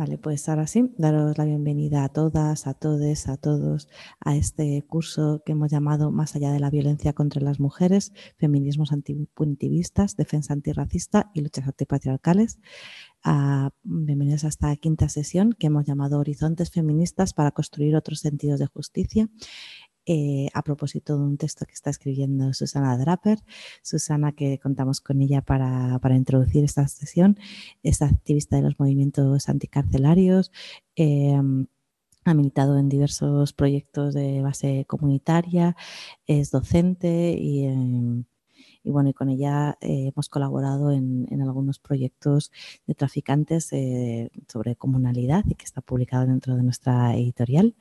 Vale, pues ahora sí, daros la bienvenida a todas, a todos, a todos a este curso que hemos llamado Más allá de la violencia contra las mujeres, feminismos antipunitivistas, defensa antirracista y luchas antipatriarcales. Ah, bienvenidos a esta quinta sesión que hemos llamado Horizontes Feministas para construir otros sentidos de justicia eh, a propósito de un texto que está escribiendo Susana Draper. Susana, que contamos con ella para, introducir esta sesión, es activista de los movimientos anticarcelarios. Em, ha militado en diversos proyectos de base comunitaria, es docente y, em, bueno, y con ella eh, hemos colaborado en, algunos proyectos de traficantes eh, sobre comunalidad y que está publicado dentro de nuestra editorial.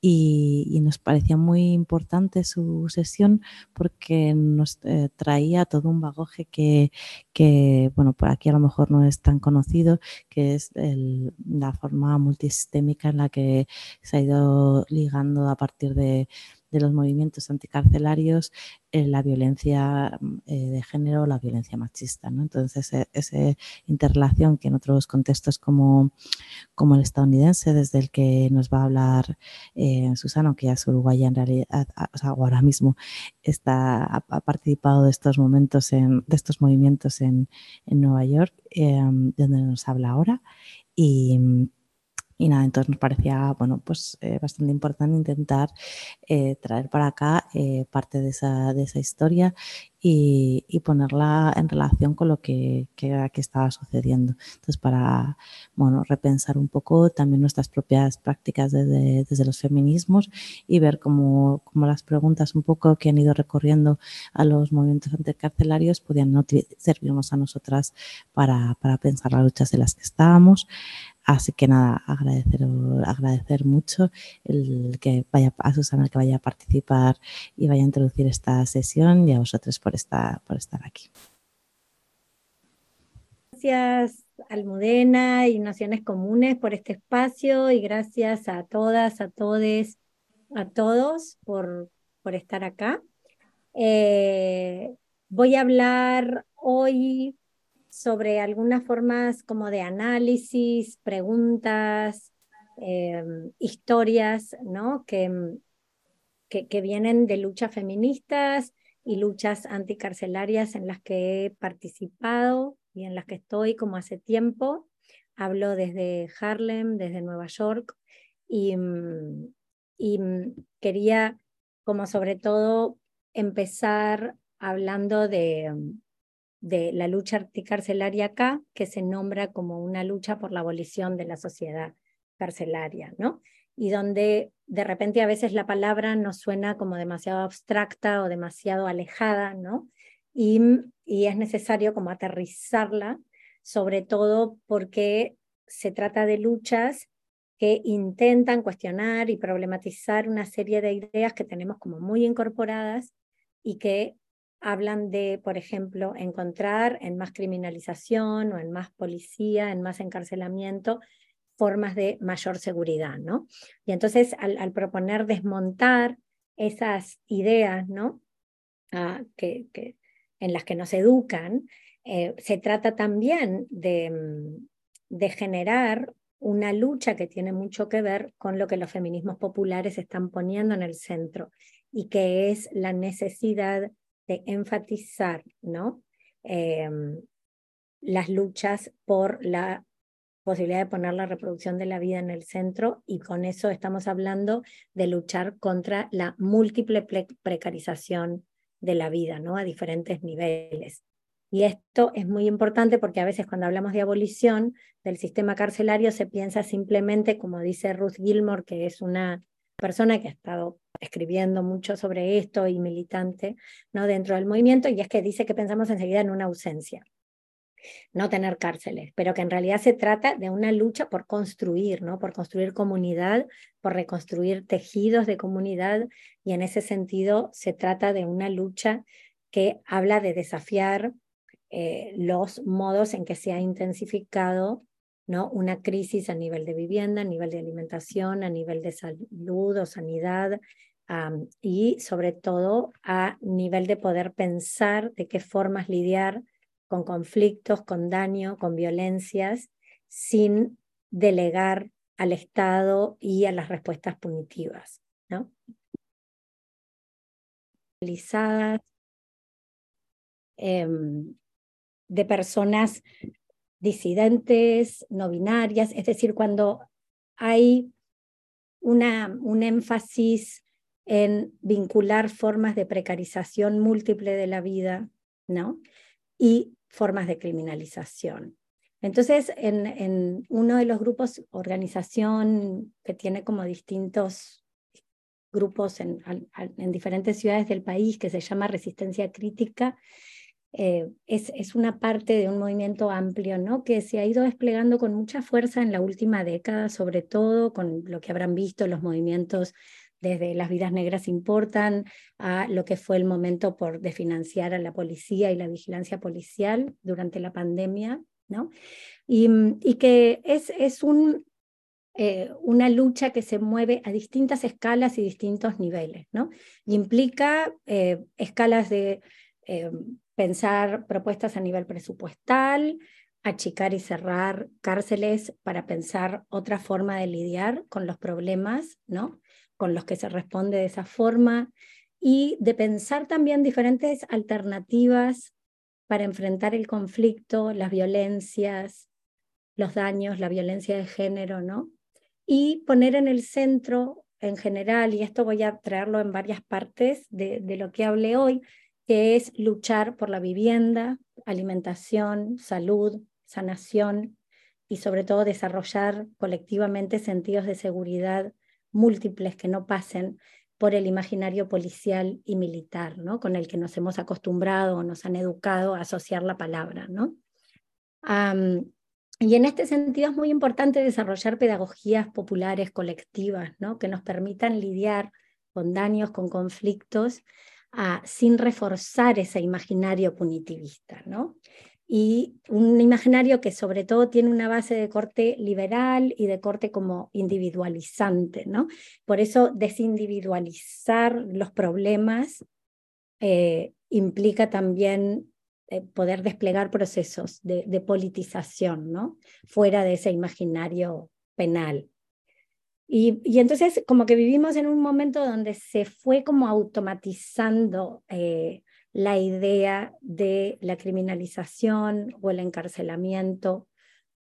Y, nos parecía muy importante su sesión porque nos eh, traía todo un bagaje que, que, bueno, por aquí a lo mejor no es tan conocido, que es la forma multisistémica en la que se ha ido ligando a partir de de los movimientos anticarcelarios la violencia mm, eh, de género, la violencia machista. ¿no? Entonces, e, esa interrelación que en otros contextos como, como el estadounidense, desde el que nos va a hablar eh, Susana, que ya es uruguaya en realidad, o sea, ahora mismo está, ha, participado de estos momentos, en, de estos movimientos en, en Nueva York, eh, donde nos habla ahora. Y y nada, entonces nos parecía, bueno, pues eh, bastante importante intentar eh, traer para acá eh, parte de esa, de esa historia y, ponerla en relación con lo que, que, estaba sucediendo. Entonces, para, bueno, repensar un poco también nuestras propias prácticas desde, desde los feminismos y ver cómo, cómo, las preguntas un poco que han ido recorriendo a los movimientos anticarcelarios podían servirnos a nosotras para, para pensar las luchas de las que estábamos. Así que nada, agradecer, agradecer mucho el que vaya a Susana que vaya a participar y vaya a introducir esta sesión y a vosotros por estar, por estar aquí. Gracias Almudena y Naciones Comunes por este espacio y gracias a todas, a todes, a todos por, por estar acá. Eh, voy a hablar hoy sobre algunas formas como de análisis, preguntas, em, historias, ¿no? Que, que, vienen de luchas feministas y luchas anticarcelarias en las que he participado y en las que estoy como hace tiempo. Hablo desde Harlem, desde Nueva York, y, y quería como sobre todo empezar hablando de, de la lucha anticarcelaria acá, que se nombra como una lucha por la abolición de la sociedad carcelaria, ¿no? Y donde de repente a veces la palabra nos suena como demasiado abstracta o demasiado alejada, ¿no? Y, y es necesario como aterrizarla, sobre todo porque se trata de luchas que intentan cuestionar y problematizar una serie de ideas que tenemos como muy incorporadas y que hablan de, por ejemplo, encontrar en más criminalización o en más policía, en más encarcelamiento, formas de mayor seguridad, ¿no? Y entonces al, proponer desmontar esas ideas, ¿no? Ah, que, en las que nos educan, eh, se trata también de, mm, de generar una lucha que tiene mucho que ver con lo que los feminismos populares están poniendo en el centro y que es la necesidad de enfatizar ¿no? Em, las luchas por la posibilidad de poner la reproducción de la vida en el centro y con eso estamos hablando de luchar contra la múltiple precarización de la vida ¿no? a diferentes niveles. Y esto es muy importante porque a veces cuando hablamos de abolición del sistema carcelario se piensa simplemente, como dice Ruth Gilmore, que es una persona que ha estado escribiendo mucho sobre esto y militante ¿no? dentro del movimiento, y es que dice que pensamos enseguida en una ausencia, no tener cárceles, pero que en realidad se trata de una lucha por construir, ¿no? por construir comunidad, por reconstruir tejidos de comunidad, y en ese sentido se trata de una lucha que habla de desafiar eh, los modos en que se ha intensificado ¿no? una crisis a nivel de vivienda, a nivel de alimentación, a nivel de salud o sanidad, y sobre todo a nivel de poder pensar de qué formas lidiar con conflictos, con daño, con violencias, sin delegar al Estado y a las respuestas punitivas. ¿no? Em, de personas disidentes, no binarias, es decir, cuando hay una, un énfasis en vincular formas de precarización múltiple de la vida, ¿no? Y formas de criminalización. Entonces, en, en uno de los grupos, organización que tiene como distintos grupos en, en, diferentes ciudades del país, que se llama Resistencia Crítica, eh, es, es, una parte de un movimiento amplio, ¿no? Que se ha ido desplegando con mucha fuerza en la última década, sobre todo con lo que habrán visto los movimientos desde las vidas negras importan a lo que fue el momento por desfinanciar a la policía y la vigilancia policial durante la pandemia, ¿no? Y, y que es, es un, eh, una lucha que se mueve a distintas escalas y distintos niveles, ¿no? Y implica eh, escalas de pensar propuestas a nivel presupuestal, achicar y cerrar cárceles para pensar otra forma de lidiar con los problemas, ¿no? con los que se responde de esa forma y de pensar también diferentes alternativas para enfrentar el conflicto, las violencias, los daños, la violencia de género, ¿no? Y poner en el centro en general, y esto voy a traerlo en varias partes de, de lo que hablé hoy, que es luchar por la vivienda, alimentación, salud, sanación y sobre todo desarrollar colectivamente sentidos de seguridad múltiples que no pasen por el imaginario policial y militar, ¿no? con el que nos hemos acostumbrado o nos han educado a asociar la palabra. ¿no? y en este sentido es muy importante desarrollar pedagogías populares colectivas ¿no? que nos permitan lidiar con daños, con conflictos, sin reforzar ese imaginario punitivista. ¿no? y un imaginario que sobre todo tiene una base de corte liberal y de corte como individualizante, ¿no? Por eso desindividualizar los problemas eh, implica también eh, poder desplegar procesos de, politización, ¿no? Fuera de ese imaginario penal. Y, entonces como que vivimos en un momento donde se fue como automatizando eh, la idea de la criminalización o el encarcelamiento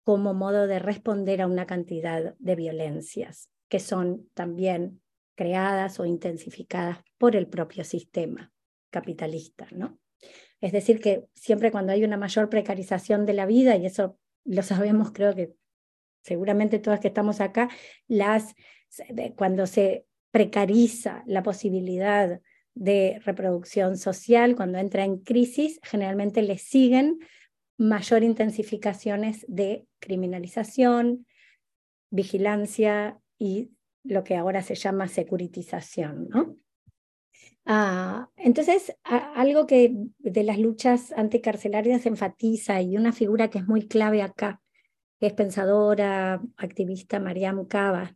como modo de responder a una cantidad de violencias que son también creadas o intensificadas por el propio sistema capitalista, ¿no? Es decir, que siempre cuando hay una mayor precarización de la vida, y eso lo sabemos, creo que seguramente todas que estamos acá, las, cuando se precariza la posibilidad de reproducción social, cuando entra en crisis, generalmente le siguen mayor intensificaciones de criminalización, vigilancia y lo que ahora se llama securitización. ¿no? Ah, entonces, algo que de las luchas anticarcelarias enfatiza y una figura que es muy clave acá, es pensadora, activista Mariam Cava,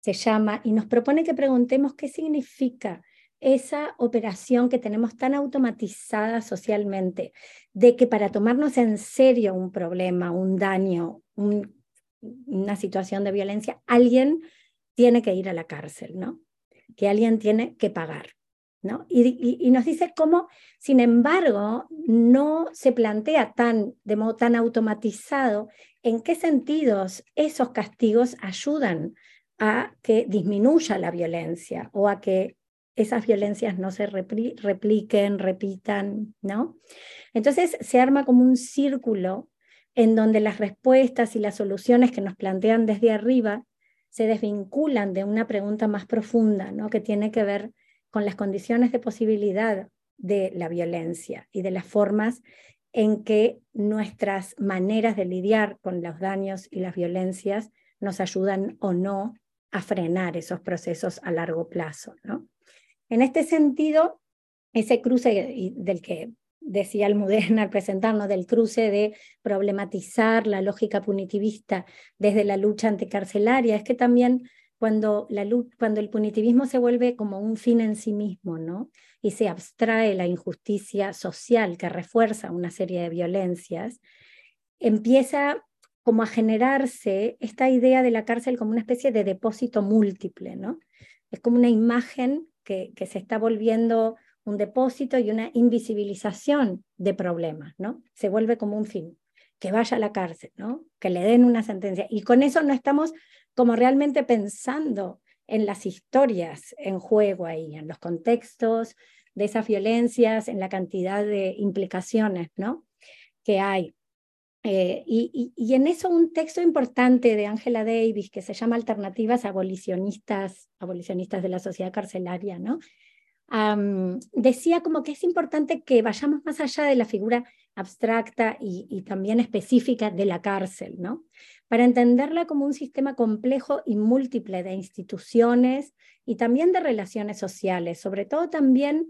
se llama y nos propone que preguntemos qué significa esa operación que tenemos tan automatizada socialmente, de que para tomarnos en serio un problema, un daño, una situación de violencia, alguien tiene que ir a la cárcel, ¿no? Que alguien tiene que pagar, ¿no? Y, nos dice cómo, sin embargo, no se plantea tan, de modo tan automatizado en qué sentidos esos castigos ayudan a que disminuya la violencia o a que esas violencias no se repliquen, repitan, ¿no? Entonces se arma como un círculo en donde las respuestas y las soluciones que nos plantean desde arriba se desvinculan de una pregunta más profunda, ¿no? Que tiene que ver con las condiciones de posibilidad de la violencia y de las formas en que nuestras maneras de lidiar con los daños y las violencias nos ayudan o no a frenar esos procesos a largo plazo, ¿no? En este sentido, ese cruce del que decía Almudena al presentarnos, del cruce de problematizar la lógica punitivista desde la lucha anticarcelaria, es que también cuando, la, cuando el punitivismo se vuelve como un fin en sí mismo, ¿no? Y se abstrae la injusticia social que refuerza una serie de violencias, empieza como a generarse esta idea de la cárcel como una especie de depósito múltiple, ¿no? Es como una imagen que, que se está volviendo un depósito y una invisibilización de problemas, ¿no? Se vuelve como un fin, que vaya a la cárcel, ¿no? Que le den una sentencia. Y con eso no estamos como realmente pensando en las historias en juego ahí, en los contextos de esas violencias, en la cantidad de implicaciones, ¿no? Que hay. Eh, y, y, en eso un texto importante de Angela Davis que se llama Alternativas abolicionistas, abolicionistas de la sociedad carcelaria, ¿no? decía como que es importante que vayamos más allá de la figura abstracta y, también específica de la cárcel, ¿no? Para entenderla como un sistema complejo y múltiple de instituciones y también de relaciones sociales, sobre todo también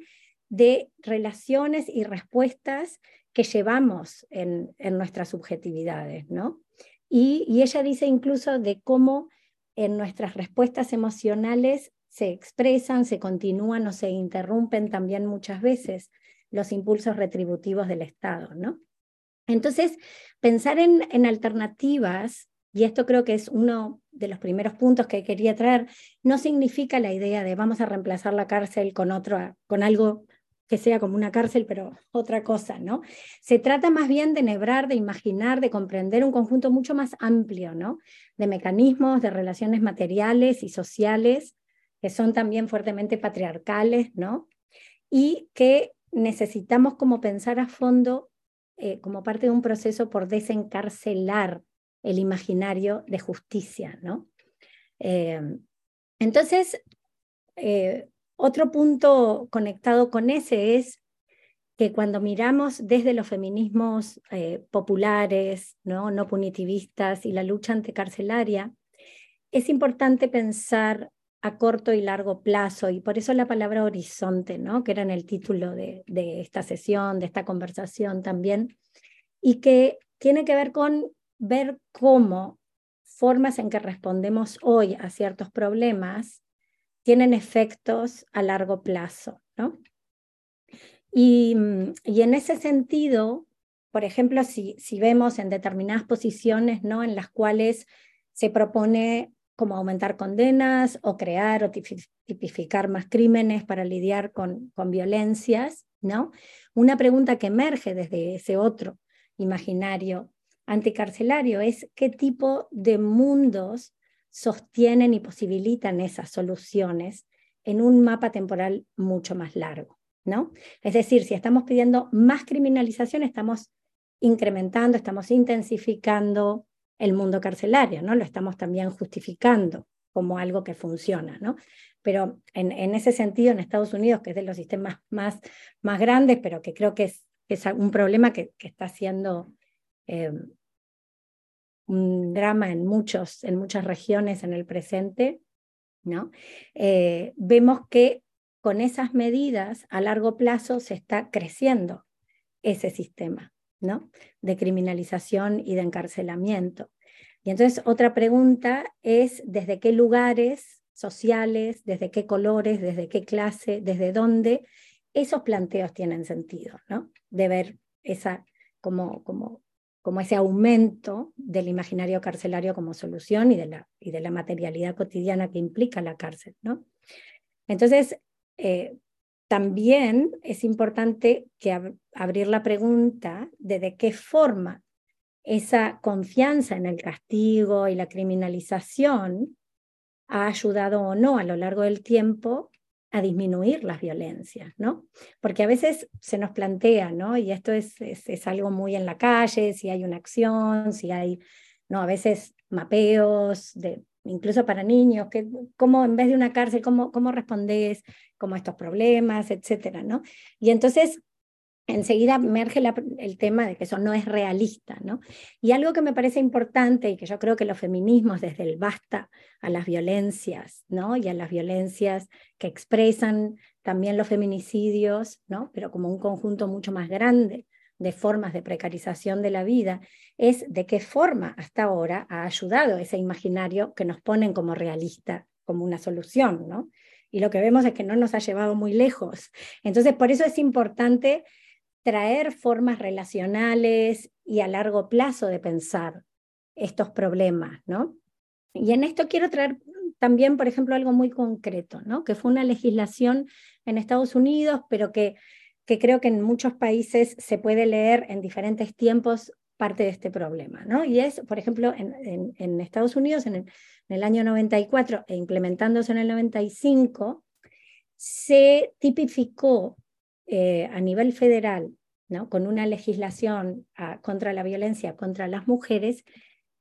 de relaciones y respuestas que llevamos en, nuestras subjetividades, ¿no? Y, y ella dice incluso de cómo en nuestras respuestas emocionales se expresan, se continúan o se interrumpen también muchas veces los impulsos retributivos del Estado, ¿no? Entonces, pensar en, alternativas, y esto creo que es uno de los primeros puntos que quería traer, no significa la idea de vamos a reemplazar la cárcel con otro, con algo que sea como una cárcel, pero otra cosa, ¿no? Se trata más bien de nebrar, de imaginar, de comprender un conjunto mucho más amplio, ¿no? De mecanismos, de relaciones materiales y sociales que son también fuertemente patriarcales, ¿no? Y que necesitamos como pensar a fondo eh, como parte de un proceso por desencarcelar el imaginario de justicia, ¿no? Eh, entonces, eh, otro punto conectado con ese es que cuando miramos desde los feminismos populares, ¿no? no punitivistas y la lucha anticarcelaria, es importante pensar a corto y largo plazo, y por eso la palabra horizonte, ¿no? que era en el título de, de esta sesión, de esta conversación también, y que tiene que ver con ver cómo formas en que respondemos hoy a ciertos problemas tienen efectos a largo plazo. ¿no? Y, y en ese sentido, por ejemplo, si, si vemos en determinadas posiciones ¿no? en las cuales se propone como aumentar condenas o crear o tipificar más crímenes para lidiar con, con violencias, ¿no? Una pregunta que emerge desde ese otro imaginario anticarcelario es qué tipo de mundos sostienen y posibilitan esas soluciones en un mapa temporal mucho más largo, ¿no? Es decir, si estamos pidiendo más criminalización, estamos incrementando, estamos intensificando el mundo carcelario, ¿no? Lo estamos también justificando como algo que funciona, ¿no? Pero en, ese sentido, en Estados Unidos, que es de los sistemas más, grandes, pero que creo que es, un problema que, que está siendo eh, un drama en, muchos, en muchas regiones en el presente, ¿no? Eh, vemos que con esas medidas a largo plazo se está creciendo ese sistema. ¿No? de criminalización y de encarcelamiento. Y entonces otra pregunta es desde qué lugares sociales, desde qué colores, desde qué clase, desde dónde esos planteos tienen sentido, ¿no? de ver esa, como, como, como ese aumento del imaginario carcelario como solución y de la, y de la materialidad cotidiana que implica la cárcel. ¿no? Entonces, eh, también es importante que abrir la pregunta de de qué forma esa confianza en el castigo y la criminalización ha ayudado o no a lo largo del tiempo a disminuir las violencias, ¿no? Porque a veces se nos plantea, ¿no? Y esto es, es, algo muy en la calle, si hay una acción, si hay, ¿no? A veces mapeos de incluso para niños, que, cómo en vez de una cárcel, cómo, cómo respondes como estos problemas, etcétera, ¿no? Y entonces enseguida emerge el tema de que eso no es realista, ¿no? Y algo que me parece importante y que yo creo que los feminismos desde el basta a las violencias, ¿no? Y a las violencias que expresan también los feminicidios, ¿no? Pero como un conjunto mucho más grande de formas de precarización de la vida, es de qué forma hasta ahora ha ayudado ese imaginario que nos ponen como realista, como una solución, ¿no? Y lo que vemos es que no nos ha llevado muy lejos. Entonces, por eso es importante traer formas relacionales y a largo plazo de pensar estos problemas, ¿no? Y en esto quiero traer también, por ejemplo, algo muy concreto, ¿no? Que fue una legislación en Estados Unidos, pero que, que creo que en muchos países se puede leer en diferentes tiempos parte de este problema, ¿no? Y es, por ejemplo, en, Estados Unidos, en el, en el, año 94 e implementándose en el 95, se tipificó eh, a nivel federal, ¿no? con una legislación ah, contra la violencia contra las mujeres,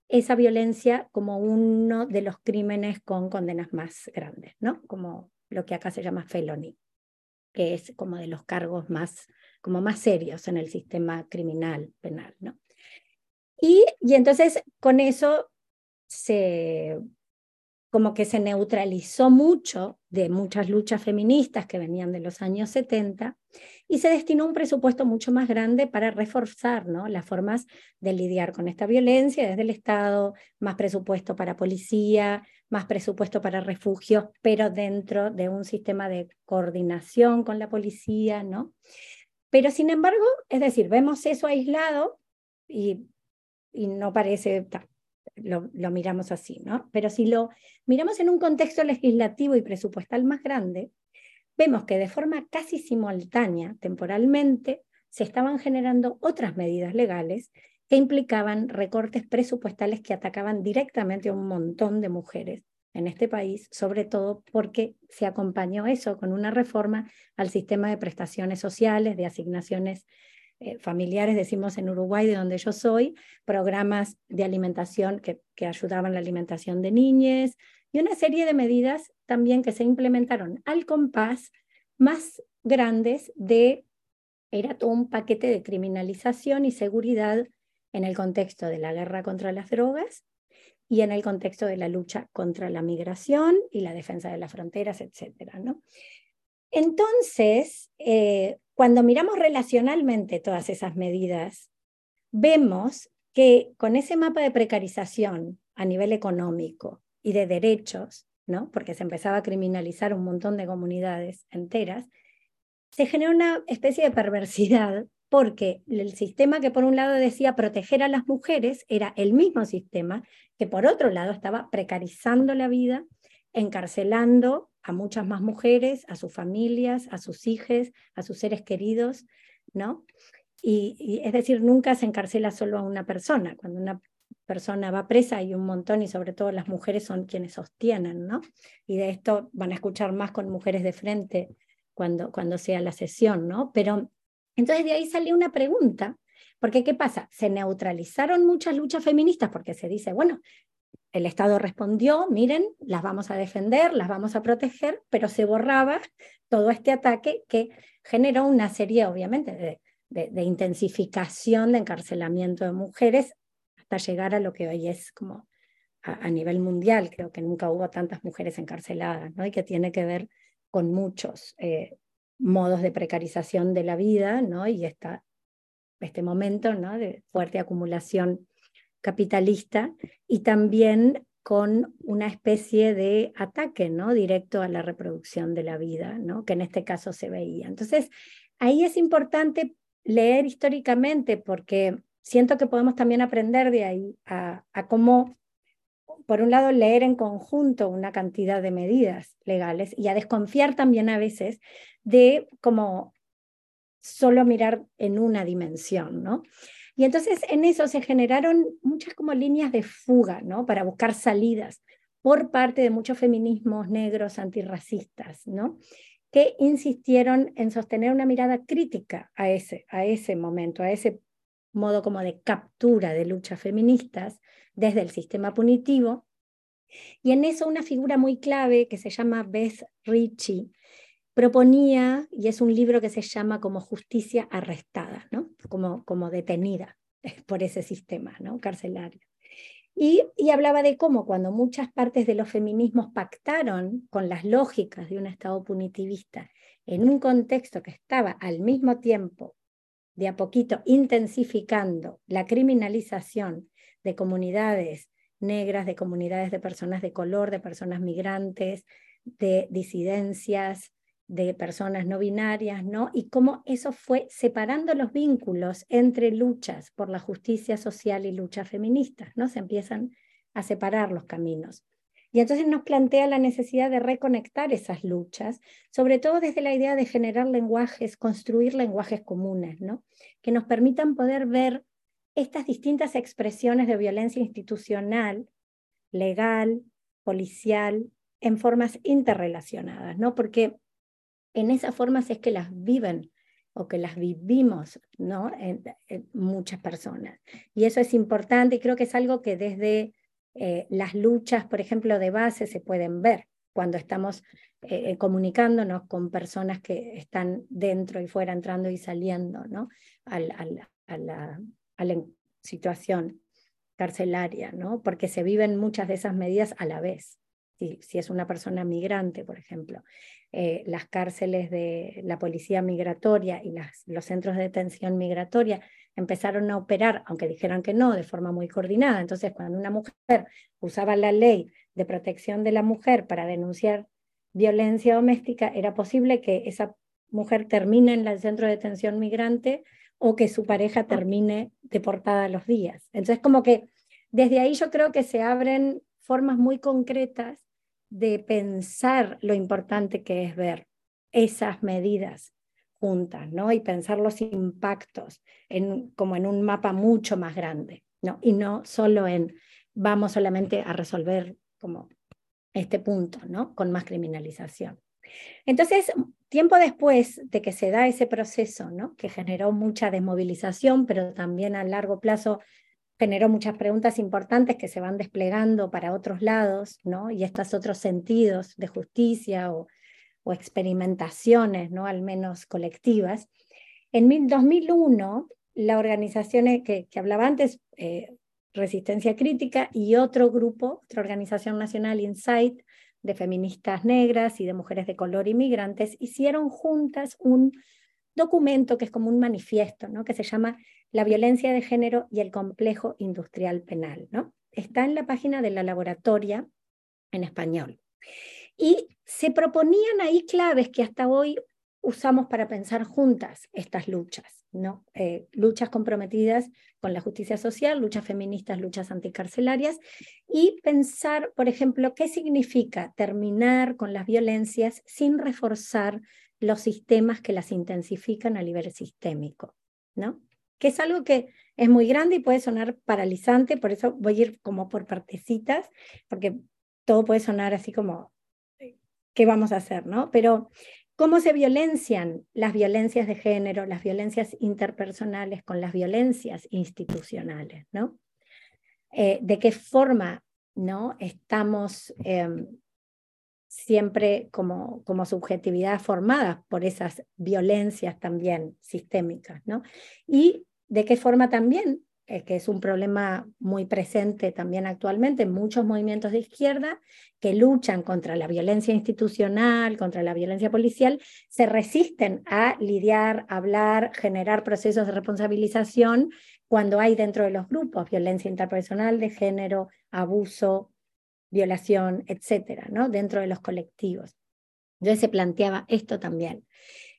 esa violencia como uno de los crímenes con condenas más grandes, ¿no? como lo que acá se llama felony, que es como de los cargos más, como más serios en el sistema criminal penal. ¿no? Y, y entonces con eso se como que se neutralizó mucho de muchas luchas feministas que venían de los años 70 y se destinó un presupuesto mucho más grande para reforzar ¿no? las formas de lidiar con esta violencia desde el Estado, más presupuesto para policía, más presupuesto para refugios, pero dentro de un sistema de coordinación con la policía, ¿no? Pero sin embargo, es decir, vemos eso aislado y, y no parece lo, miramos así, ¿no? Pero si lo miramos en un contexto legislativo y presupuestal más grande, vemos que de forma casi simultánea, temporalmente, se estaban generando otras medidas legales que implicaban recortes presupuestales que atacaban directamente a un montón de mujeres en este país, sobre todo porque se acompañó eso con una reforma al sistema de prestaciones sociales, de asignaciones eh, familiares, decimos en Uruguay, de donde yo soy, programas de alimentación que, que ayudaban la alimentación de niñas y una serie de medidas también que se implementaron al compás más grandes de, era todo un paquete de criminalización y seguridad en el contexto de la guerra contra las drogas y en el contexto de la lucha contra la migración y la defensa de las fronteras, etcétera, ¿no? Entonces, eh, cuando miramos relacionalmente todas esas medidas, vemos que con ese mapa de precarización a nivel económico y de derechos, ¿no? porque se empezaba a criminalizar un montón de comunidades enteras, se generó una especie de perversidad porque el sistema que por un lado decía proteger a las mujeres era el mismo sistema que por otro lado estaba precarizando la vida, encarcelando a muchas más mujeres, a sus familias, a sus hijos, a sus seres queridos, ¿no? Y, es decir, nunca se encarcela solo a una persona. Cuando una persona va presa hay un montón y sobre todo las mujeres son quienes sostienen, ¿no? Y de esto van a escuchar más con mujeres de frente cuando, cuando sea la sesión, ¿no? Pero entonces de ahí salió una pregunta, porque ¿qué pasa? Se neutralizaron muchas luchas feministas porque se dice, bueno, el Estado respondió, miren, las vamos a defender, las vamos a proteger, pero se borraba todo este ataque que generó una serie, obviamente, de, intensificación de encarcelamiento de mujeres hasta llegar a lo que hoy es como a, nivel mundial. Creo que nunca hubo tantas mujeres encarceladas, ¿no? Y que tiene que ver con muchos eh, modos de precarización de la vida, ¿no? Y esta, este momento, ¿no? De fuerte acumulación capitalista y también con una especie de ataque ¿no? directo a la reproducción de la vida, ¿no? que en este caso se veía. Entonces, ahí es importante leer históricamente porque siento que podemos también aprender de ahí a, cómo, por un lado, leer en conjunto una cantidad de medidas legales y a desconfiar también a veces de como solo mirar en una dimensión, ¿no? Y entonces en eso se generaron muchas como líneas de fuga, ¿no? Para buscar salidas por parte de muchos feminismos negros antirracistas, ¿no? Que insistieron en sostener una mirada crítica a ese, a ese momento, a ese modo como de captura de luchas feministas desde el sistema punitivo. Y en eso una figura muy clave que se llama Beth Ritchie, proponía, y es un libro que se llama como justicia arrestada, ¿no? como, como detenida por ese sistema ¿no? carcelario. Y, y, hablaba de cómo cuando muchas partes de los feminismos pactaron con las lógicas de un Estado punitivista en un contexto que estaba al mismo tiempo de a poquito intensificando la criminalización de comunidades negras, de comunidades de personas de color, de personas migrantes, de disidencias, de personas no binarias, ¿no? Y cómo eso fue separando los vínculos entre luchas por la justicia social y luchas feministas, ¿no? Se empiezan a separar los caminos. Y entonces nos plantea la necesidad de reconectar esas luchas, sobre todo desde la idea de generar lenguajes, construir lenguajes comunes, ¿no? que nos permitan poder ver estas distintas expresiones de violencia institucional, legal, policial, en formas interrelacionadas, ¿no? porque en esas formas es que las viven o que las vivimos ¿no? en muchas personas. Y eso es importante y creo que es algo que desde eh, las luchas, por ejemplo, de base se pueden ver cuando estamos eh, eh, comunicándonos con personas que están dentro y fuera, entrando y saliendo ¿no? a, la, situación carcelaria, ¿no? porque se viven muchas de esas medidas a la vez. Si, si es una persona migrante, por ejemplo, las cárceles de la policía migratoria y las, los centros de detención migratoria empezaron a operar, aunque dijeran que no, de forma muy coordinada. Entonces, cuando una mujer usaba la ley de protección de la mujer para denunciar violencia doméstica, era posible que esa mujer termine en el centro de detención migrante o que su pareja termine deportada a los días. Entonces, como que desde ahí yo creo que se abren formas muy concretas de pensar lo importante que es ver esas medidas juntas, ¿no? Y pensar los impactos en, como en un mapa mucho más grande, ¿no? Y no solo en vamos solamente a resolver como este punto, ¿no? Con más criminalización. Entonces, tiempo después de que se da ese proceso, ¿no? Que generó mucha desmovilización, pero también a largo plazo generó muchas preguntas importantes que se van desplegando para otros lados, ¿no? Y estos otros sentidos de justicia o o experimentaciones, ¿no? al menos colectivas. En 2001, la organización que, que hablaba antes, eh, Resistencia Crítica, y otro grupo, otra organización nacional, Insight, de feministas negras y de mujeres de color inmigrantes, hicieron juntas un documento que es como un manifiesto, ¿no? que se llama La violencia de género y el complejo industrial penal. ¿no? Está en la página de la laboratoria en español. Y se proponían ahí claves que hasta hoy usamos para pensar juntas estas luchas, ¿no? Eh, luchas comprometidas con la justicia social, luchas feministas, luchas anticarcelarias, y pensar, por ejemplo, qué significa terminar con las violencias sin reforzar los sistemas que las intensifican a nivel sistémico, ¿no? Que es algo que es muy grande y puede sonar paralizante, por eso voy a ir como por partecitas, porque todo puede sonar así como qué vamos a hacer, ¿no? Pero cómo se violencian las violencias de género, las violencias interpersonales con las violencias institucionales, ¿no? Eh, de qué forma, ¿no? Estamos em, siempre como, como subjetividad formadas por esas violencias también sistémicas, ¿no? Y de qué forma también eh, que es un problema muy presente también actualmente en muchos movimientos de izquierda que luchan contra la violencia institucional, contra la violencia policial, se resisten a lidiar, hablar, generar procesos de responsabilización cuando hay dentro de los grupos violencia interpersonal de género, abuso, violación, etcétera, ¿no? dentro de los colectivos. Entonces se planteaba esto también.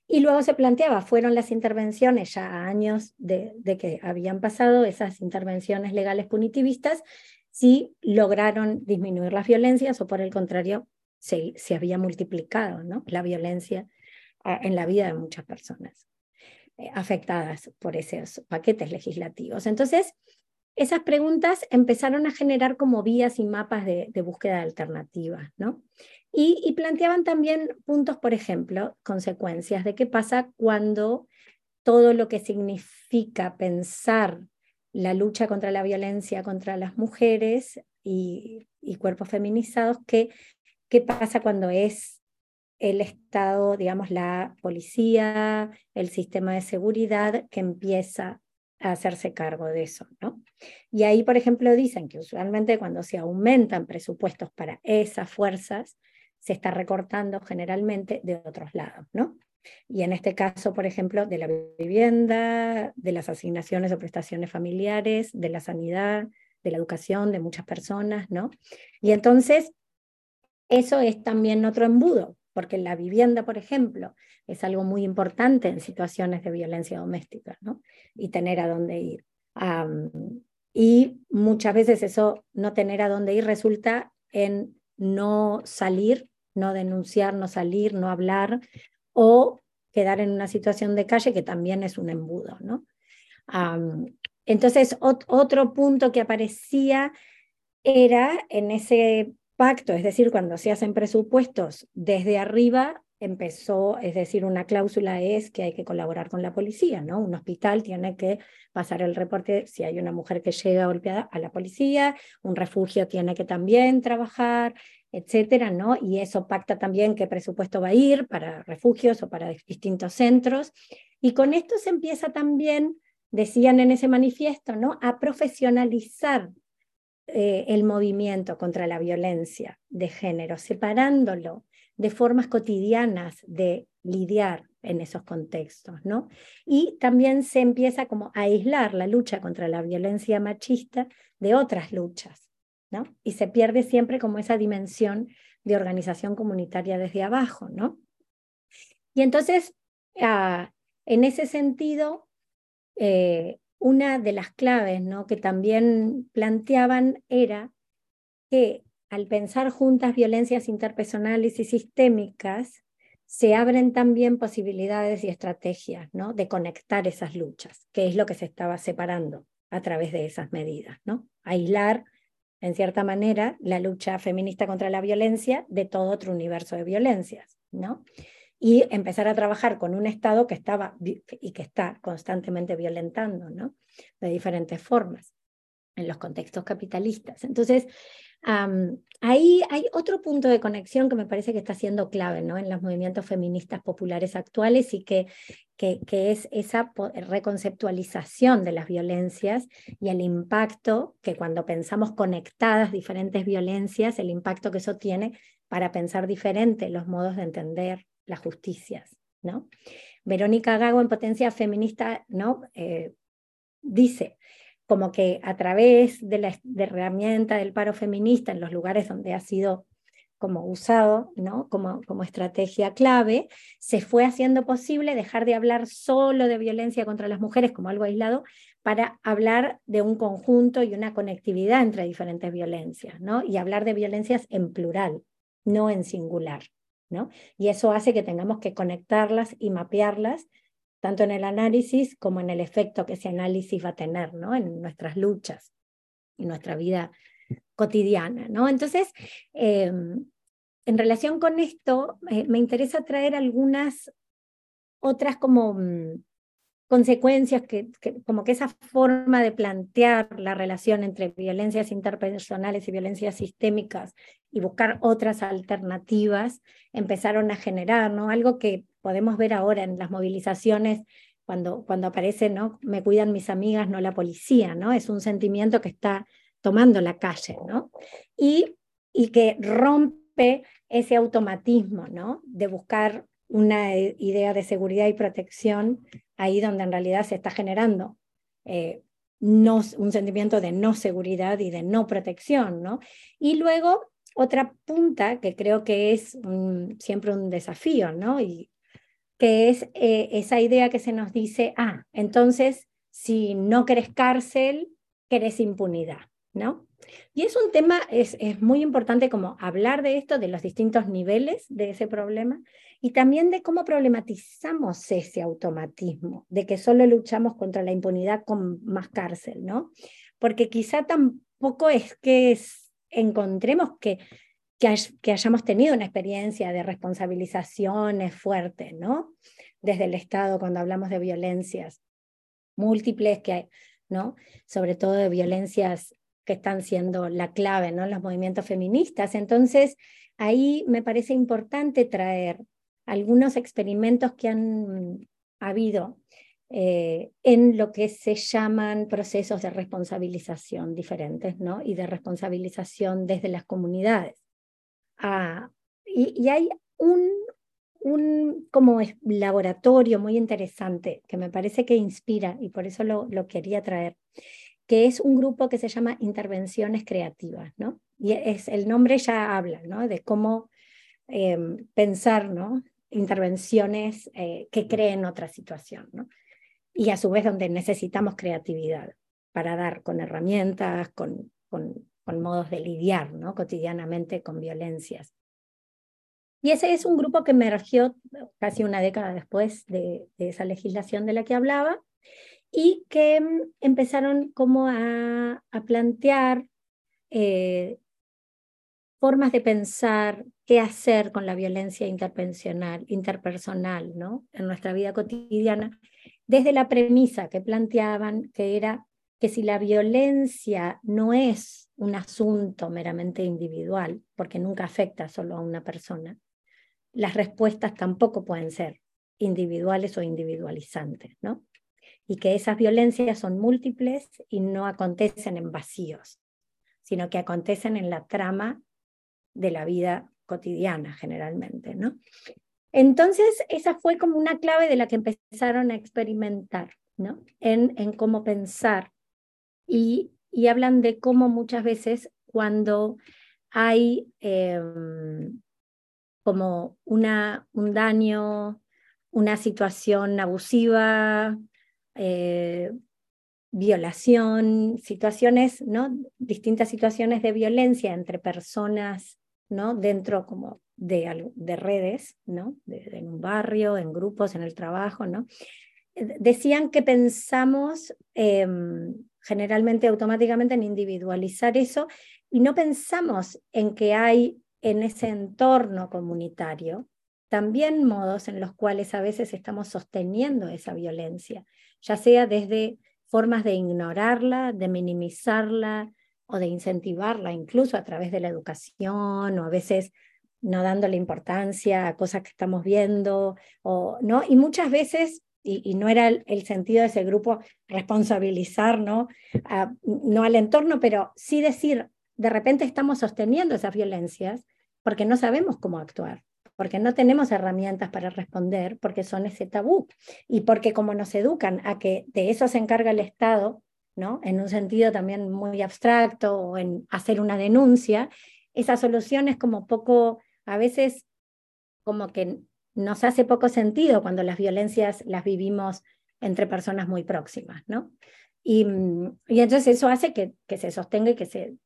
Y luego se planteaba, fueron las intervenciones ya años de, que habían pasado esas intervenciones legales punitivistas, si lograron disminuir las violencias o por el contrario, se, se había multiplicado ¿no? la violencia en la vida de muchas personas eh, afectadas por esos paquetes legislativos. Entonces, esas preguntas empezaron a generar como vías y mapas de, búsqueda de alternativas, ¿no? Y, planteaban también puntos, por ejemplo, consecuencias de qué pasa cuando todo lo que significa pensar la lucha contra la violencia contra las mujeres y, cuerpos feminizados, qué, qué pasa cuando es el Estado, digamos, la policía, el sistema de seguridad que empieza hacerse cargo de eso, ¿no? Y ahí, por ejemplo, dicen que usualmente cuando se aumentan presupuestos para esas fuerzas, se está recortando generalmente de otros lados, ¿no? Y en este caso, por ejemplo, de la vivienda, de las asignaciones o prestaciones familiares, de la sanidad, de la educación de muchas personas, ¿no? Y entonces, eso es también otro embudo, porque la vivienda, por ejemplo, es algo muy importante en situaciones de violencia doméstica, ¿no? Y tener a dónde ir. y muchas veces eso, no tener a dónde ir, resulta en no salir, no denunciar, no salir, no hablar, o quedar en una situación de calle que también es un embudo, ¿no? entonces, otro punto que aparecía era en ese pacto, es decir, cuando se hacen presupuestos desde arriba, empezó, es decir, una cláusula es que hay que colaborar con la policía, ¿no? Un hospital tiene que pasar el reporte si hay una mujer que llega golpeada a la policía, un refugio tiene que también trabajar, etcétera, ¿no? Y eso pacta también qué presupuesto va a ir para refugios o para distintos centros. Y con esto se empieza también, decían en ese manifiesto, ¿no? A profesionalizar eh, el movimiento contra la violencia de género, separándolo de formas cotidianas de lidiar en esos contextos, ¿no? Y también se empieza como a aislar la lucha contra la violencia machista de otras luchas, ¿no? Y se pierde siempre como esa dimensión de organización comunitaria desde abajo, ¿no? Y entonces, ah, en ese sentido, eh, una de las claves ¿no? que también planteaban era que al pensar juntas violencias interpersonales y sistémicas, se abren también posibilidades y estrategias ¿no? de conectar esas luchas, que es lo que se estaba separando a través de esas medidas. ¿no? Aislar, en cierta manera, la lucha feminista contra la violencia de todo otro universo de violencias. ¿no? Y empezar a trabajar con un Estado que estaba y que está constantemente violentando, ¿no? De diferentes formas en los contextos capitalistas. Entonces, ahí hay otro punto de conexión que me parece que está siendo clave ¿no? en los movimientos feministas populares actuales y que, que, que, es esa reconceptualización de las violencias y el impacto que cuando pensamos conectadas diferentes violencias, el impacto que eso tiene para pensar diferente los modos de entender las justicias. ¿no? Verónica Gago en Potencia Feminista ¿no? Eh, dice como que a través de la herramienta del paro feminista en los lugares donde ha sido como usado ¿no? como, como estrategia clave, se fue haciendo posible dejar de hablar solo de violencia contra las mujeres como algo aislado para hablar de un conjunto y una conectividad entre diferentes violencias, ¿no? y hablar de violencias en plural, no en singular. Y eso hace que tengamos que conectarlas y mapearlas, tanto en el análisis como en el efecto que ese análisis va a tener, ¿no? En nuestras luchas y nuestra vida cotidiana, ¿no? Entonces, em, en relación con esto, me interesa traer algunas otras como mm, consecuencias que, como que esa forma de plantear la relación entre violencias interpersonales y violencias sistémicas y buscar otras alternativas empezaron a generar. Algo que podemos ver ahora en las movilizaciones cuando, cuando aparece, ¿no? Me cuidan mis amigas, no la policía, ¿no? Es un sentimiento que está tomando la calle, ¿no? Y, y que rompe ese automatismo, ¿no? De buscar una idea de seguridad y protección ahí donde en realidad se está generando eh, no, un sentimiento de no seguridad y de no protección. ¿no? Y luego otra punta que creo que es siempre un desafío, ¿no? y que es eh, esa idea que se nos dice, ah, entonces si no querés cárcel, querés impunidad. ¿no? Y es un tema, es, es muy importante como hablar de esto, de los distintos niveles de ese problema, y también de cómo problematizamos ese automatismo, de que solo luchamos contra la impunidad con más cárcel, ¿no? Porque quizá tampoco es que encontremos que, que, hayamos tenido una experiencia de responsabilizaciones fuertes, ¿no? Desde el Estado cuando hablamos de violencias múltiples, que, ¿no? Sobre todo de violencias que están siendo la clave, ¿no? Los movimientos feministas. Entonces, ahí me parece importante traer algunos experimentos que han habido eh, en lo que se llaman procesos de responsabilización diferentes, ¿no? Y de responsabilización desde las comunidades. Ah, y, hay un, un como laboratorio muy interesante que me parece que inspira y por eso lo, lo quería traer, que es un grupo que se llama Intervenciones Creativas, ¿no? Y es, el nombre ya habla, ¿no? De cómo em, pensar, ¿no? Intervenciones eh, que creen otra situación, ¿no? Y a su vez donde necesitamos creatividad para dar con herramientas, con, con, modos de lidiar, ¿no? Cotidianamente con violencias. Y ese es un grupo que emergió casi una década después de, esa legislación de la que hablaba y que mm, empezaron como a, plantear eh, formas de pensar qué hacer con la violencia interpersonal ¿no? en nuestra vida cotidiana, desde la premisa que planteaban que era que si la violencia no es un asunto meramente individual, porque nunca afecta solo a una persona, las respuestas tampoco pueden ser individuales o individualizantes, ¿no? Y que esas violencias son múltiples y no acontecen en vacíos, sino que acontecen en la trama de la vida cotidiana generalmente, ¿no? Entonces, esa fue como una clave de la que empezaron a experimentar, ¿no? En, cómo pensar. Y, y, hablan de cómo muchas veces cuando hay em, como una, un daño, una situación abusiva, eh, violación, situaciones, ¿no? Distintas situaciones de violencia entre personas, ¿no? Dentro como de, de redes, ¿no? en un barrio, en grupos, en el trabajo, ¿no? Eh, decían que pensamos em, generalmente automáticamente en individualizar eso y no pensamos en que hay en ese entorno comunitario también modos en los cuales a veces estamos sosteniendo esa violencia, ya sea desde formas de ignorarla, de minimizarla o de incentivarla, incluso a través de la educación o a veces no dándole importancia a cosas que estamos viendo, o, ¿no? Y muchas veces, y, no era el, sentido de ese grupo responsabilizar, ¿no? no al entorno, pero sí decir, de repente estamos sosteniendo esas violencias porque no sabemos cómo actuar, porque no tenemos herramientas para responder, porque son ese tabú y porque como nos educan a que de eso se encarga el Estado, ¿no? En un sentido también muy abstracto o en hacer una denuncia, esa solución es como poco, a veces como que nos hace poco sentido cuando las violencias las vivimos entre personas muy próximas, ¿no? Y, y entonces eso hace que, que se sostenga y que se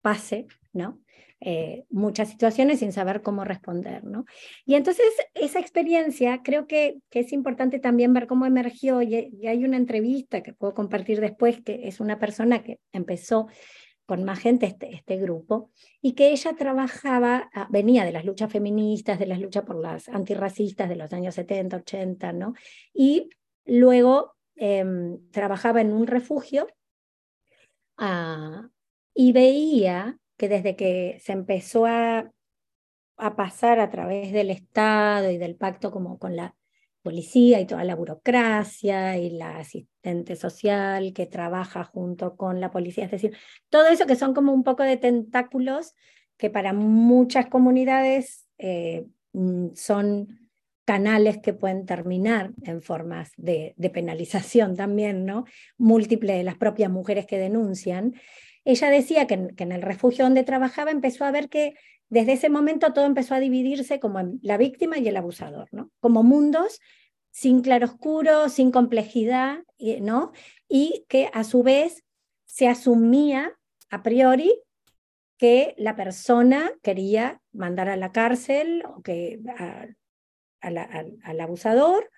pase, ¿no? Eh, muchas situaciones sin saber cómo responder, ¿no? Y entonces esa experiencia creo que, que es importante también ver cómo emergió y, hay una entrevista que puedo compartir después, que es una persona que empezó con más gente este, este grupo, y que ella trabajaba, ah, venía de las luchas feministas, de las luchas por las antirracistas de los años 70, 80, ¿no? Y luego em, trabajaba en un refugio ah, y veía que desde que se empezó a, a pasar a través del Estado y del pacto como con la policía y toda la burocracia y la asistente social que trabaja junto con la policía, es decir, todo eso que son como un poco de tentáculos que para muchas comunidades eh, mm, son canales que pueden terminar en formas de, de, penalización también, ¿no? Múltiple de las propias mujeres que denuncian. Ella decía que en, el refugio donde trabajaba empezó a ver que desde ese momento todo empezó a dividirse como la víctima y el abusador, ¿no? Como mundos sin claroscuro, sin complejidad, ¿no? Y que a su vez se asumía a priori que la persona quería mandar a la cárcel o que al abusador,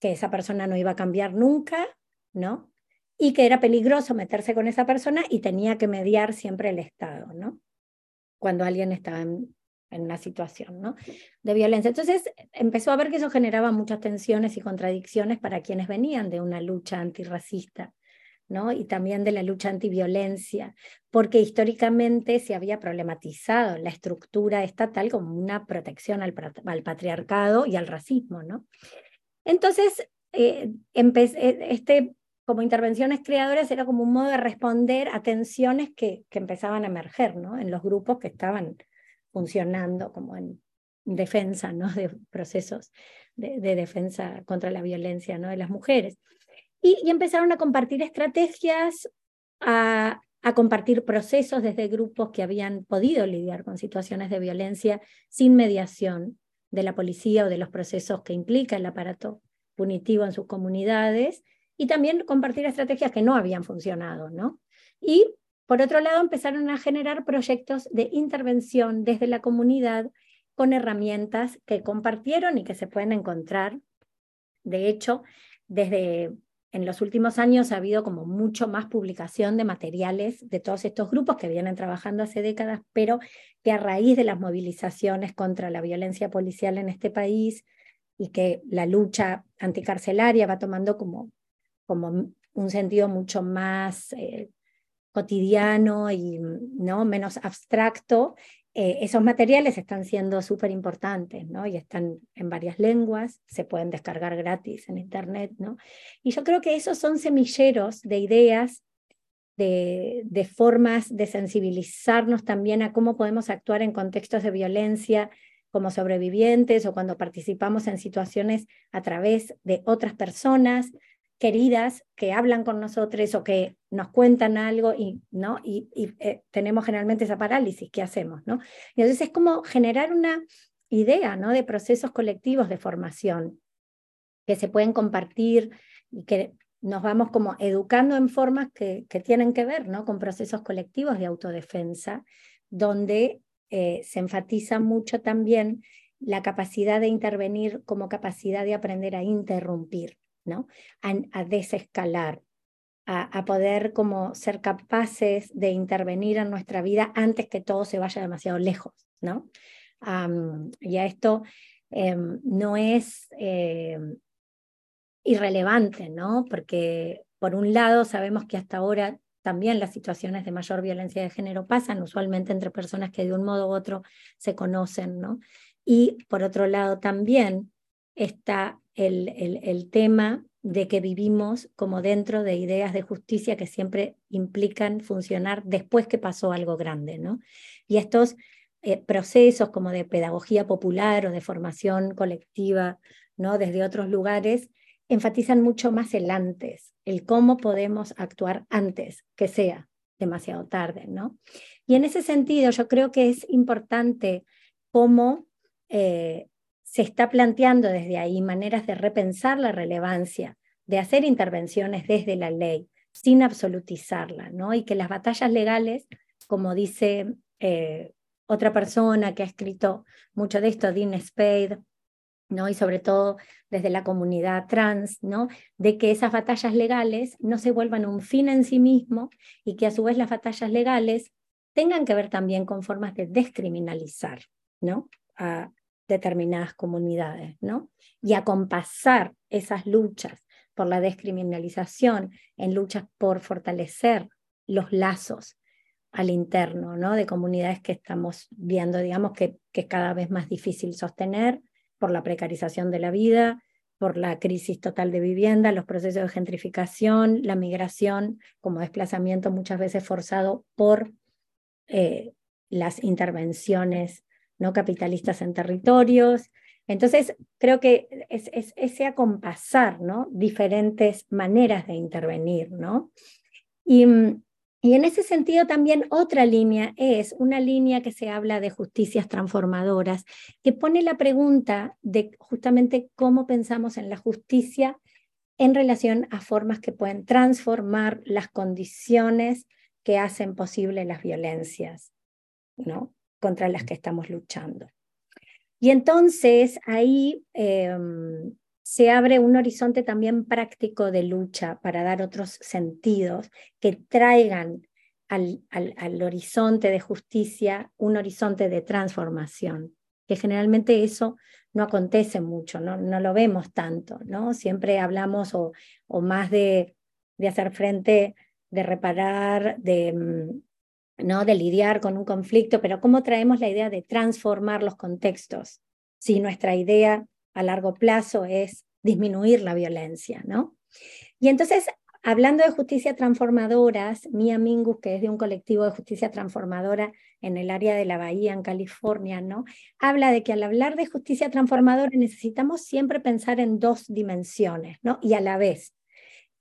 que esa persona no iba a cambiar nunca, ¿no? y que era peligroso meterse con esa persona y tenía que mediar siempre el Estado, ¿no? Cuando alguien estaba en, una situación de violencia. Entonces empezó a ver que eso generaba muchas tensiones y contradicciones para quienes venían de una lucha antirracista ¿no? y también de la lucha antiviolencia, porque históricamente se había problematizado la estructura estatal como una protección al, patriarcado y al racismo. ¿no? Entonces, eh, eh, este, como intervenciones creadoras era como un modo de responder a tensiones que, que empezaban a emerger ¿no? en los grupos que estaban funcionando como en defensa ¿no? de procesos de, defensa contra la violencia ¿no? de las mujeres. Y, empezaron a compartir estrategias, a, a compartir procesos desde grupos que habían podido lidiar con situaciones de violencia sin mediación de la policía o de los procesos que implica el aparato punitivo en sus comunidades y también compartir estrategias que no habían funcionado, ¿no? Y por otro lado, empezaron a generar proyectos de intervención desde la comunidad con herramientas que compartieron y que se pueden encontrar. De hecho, desde en los últimos años ha habido como mucho más publicación de materiales de todos estos grupos que vienen trabajando hace décadas, pero que a raíz de las movilizaciones contra la violencia policial en este país y que la lucha anticarcelaria va tomando como, como un sentido mucho más eh, cotidiano y ¿no? menos abstracto, eh, esos materiales están siendo súper importantes, ¿no? Y están en varias lenguas, se pueden descargar gratis en Internet, ¿no? Y yo creo que esos son semilleros de ideas, de, de formas de sensibilizarnos también a cómo podemos actuar en contextos de violencia como sobrevivientes o cuando participamos en situaciones a través de otras personas, queridas que hablan con nosotros o que nos cuentan algo y, ¿no? y, eh, tenemos generalmente esa parálisis, ¿qué hacemos? ¿no? Y entonces es como generar una idea ¿no? de procesos colectivos de formación que se pueden compartir y que nos vamos como educando en formas que, que tienen que ver ¿no? con procesos colectivos de autodefensa, donde eh, se enfatiza mucho también la capacidad de intervenir como capacidad de aprender a interrumpir. ¿No? A, desescalar, a, poder como ser capaces de intervenir en nuestra vida antes que todo se vaya demasiado lejos, ¿no? y a esto em, no es em, irrelevante, ¿no? Porque por un lado sabemos que hasta ahora también las situaciones de mayor violencia de género pasan usualmente entre personas que de un modo u otro se conocen, ¿no? Y por otro lado también está el, el, tema de que vivimos como dentro de ideas de justicia que siempre implican funcionar después que pasó algo grande, ¿no? Y estos eh, procesos como de pedagogía popular o de formación colectiva, ¿no? Desde otros lugares, enfatizan mucho más el antes, el cómo podemos actuar antes que sea demasiado tarde, ¿no? Y en ese sentido, yo creo que es importante cómo eh, se está planteando desde ahí maneras de repensar la relevancia, de hacer intervenciones desde la ley, sin absolutizarla, ¿no? Y que las batallas legales, como dice eh, otra persona que ha escrito mucho de esto, Dean Spade, ¿no? y sobre todo desde la comunidad trans, ¿no? de que esas batallas legales no se vuelvan un fin en sí mismo y que a su vez las batallas legales tengan que ver también con formas de descriminalizar ¿no? a, determinadas comunidades, ¿no? Y acompasar esas luchas por la descriminalización en luchas por fortalecer los lazos al interno, ¿no? De comunidades que estamos viendo, digamos, que, que es cada vez más difícil sostener por la precarización de la vida, por la crisis total de vivienda, los procesos de gentrificación, la migración como desplazamiento muchas veces forzado por eh, las intervenciones no capitalistas en territorios. Entonces, creo que es, ese acompasar ¿no? diferentes maneras de intervenir. ¿no? Y, y en ese sentido también otra línea es una línea que se habla de justicias transformadoras, que pone la pregunta de justamente cómo pensamos en la justicia en relación a formas que pueden transformar las condiciones que hacen posible las violencias, ¿no? Contra las que estamos luchando. Y entonces ahí em, se abre un horizonte también práctico de lucha para dar otros sentidos que traigan al, al, horizonte de justicia un horizonte de transformación, que generalmente eso no acontece mucho, no, no lo vemos tanto, ¿no? Siempre hablamos o, o más de de hacer frente, de reparar, de, mm, ¿no? de lidiar con un conflicto, pero cómo traemos la idea de transformar los contextos. Si nuestra idea a largo plazo es disminuir la violencia, ¿no? Y entonces Hablando de justicia transformadoras, Mia Mingus, que es de un colectivo de justicia transformadora en el área de la Bahía, en California, ¿no? habla de que al hablar de justicia transformadora necesitamos siempre pensar en dos dimensiones, ¿no? y a la vez.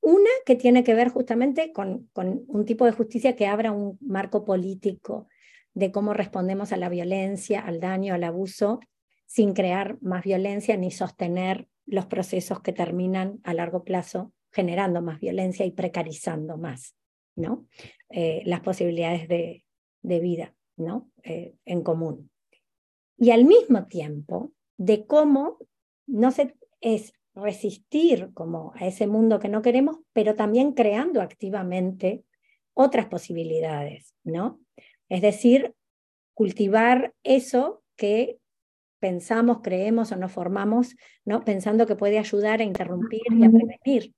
Una que tiene que ver justamente con, con un tipo de justicia que abra un marco político de cómo respondemos a la violencia, al daño, al abuso, sin crear más violencia ni sostener los procesos que terminan a largo plazo generando más violencia y precarizando más ¿no? Eh, las posibilidades de, de vida ¿no? Eh, en común. Y al mismo tiempo, de cómo no se, es resistir como a ese mundo que no queremos, pero también creando activamente otras posibilidades, ¿no? Es decir, cultivar eso que pensamos, creemos o nos formamos, ¿no? Pensando que puede ayudar a interrumpir y a prevenir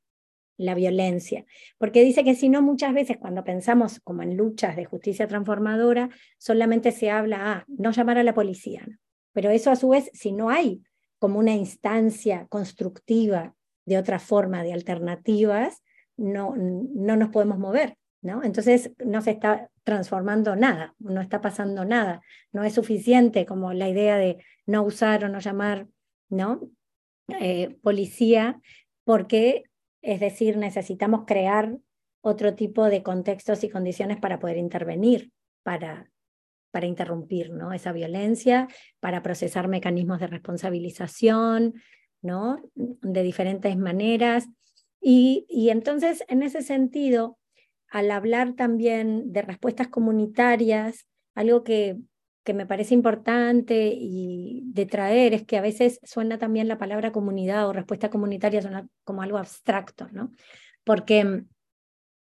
la violencia, porque dice que si no, muchas veces cuando pensamos como en luchas de justicia transformadora, solamente se habla a ah, no llamar a la policía, pero eso a su vez, si no hay como una instancia constructiva de otra forma, de alternativas, no, no nos podemos mover, ¿no? Entonces no se está transformando nada, no está pasando nada, no es suficiente como la idea de no usar o no llamar, ¿no? Eh, policía, porque es decir, necesitamos crear otro tipo de contextos y condiciones para poder intervenir, para, para interrumpir ¿no? esa violencia, para procesar mecanismos de responsabilización, ¿no? de diferentes maneras. Y, y entonces, en ese sentido, al hablar también de respuestas comunitarias, algo que que me parece importante y de traer es que a veces suena también la palabra comunidad o respuesta comunitaria como algo abstracto, ¿no? Porque mm,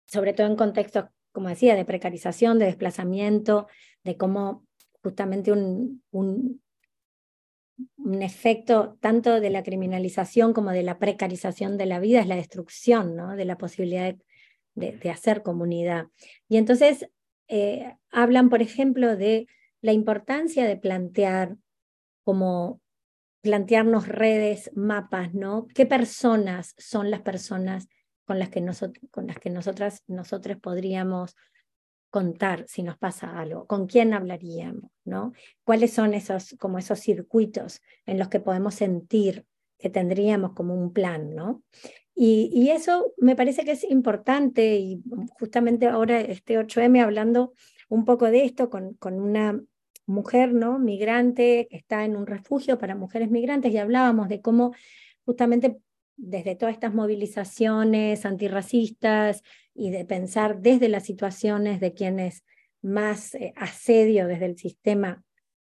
sobre todo en contextos, como decía, de precarización, de desplazamiento, de cómo justamente un, un, efecto tanto de la criminalización como de la precarización de la vida es la destrucción, ¿no? De la posibilidad de, de, hacer comunidad. Y entonces eh, hablan, por ejemplo, de la importancia de plantear como plantearnos redes, mapas, ¿no? ¿Qué personas son las personas con las que, con las que nosotras, nosotros podríamos contar si nos pasa algo? ¿Con quién hablaríamos, ¿no? ¿Cuáles son esos, como esos circuitos en los que podemos sentir que tendríamos como un plan, ¿no? Y, y eso me parece que es importante y justamente ahora este 8M hablando un poco de esto con, con una mujer ¿no? migrante que está en un refugio para mujeres migrantes y hablábamos de cómo justamente desde todas estas movilizaciones antirracistas y de pensar desde las situaciones de quienes más eh, asedio desde el sistema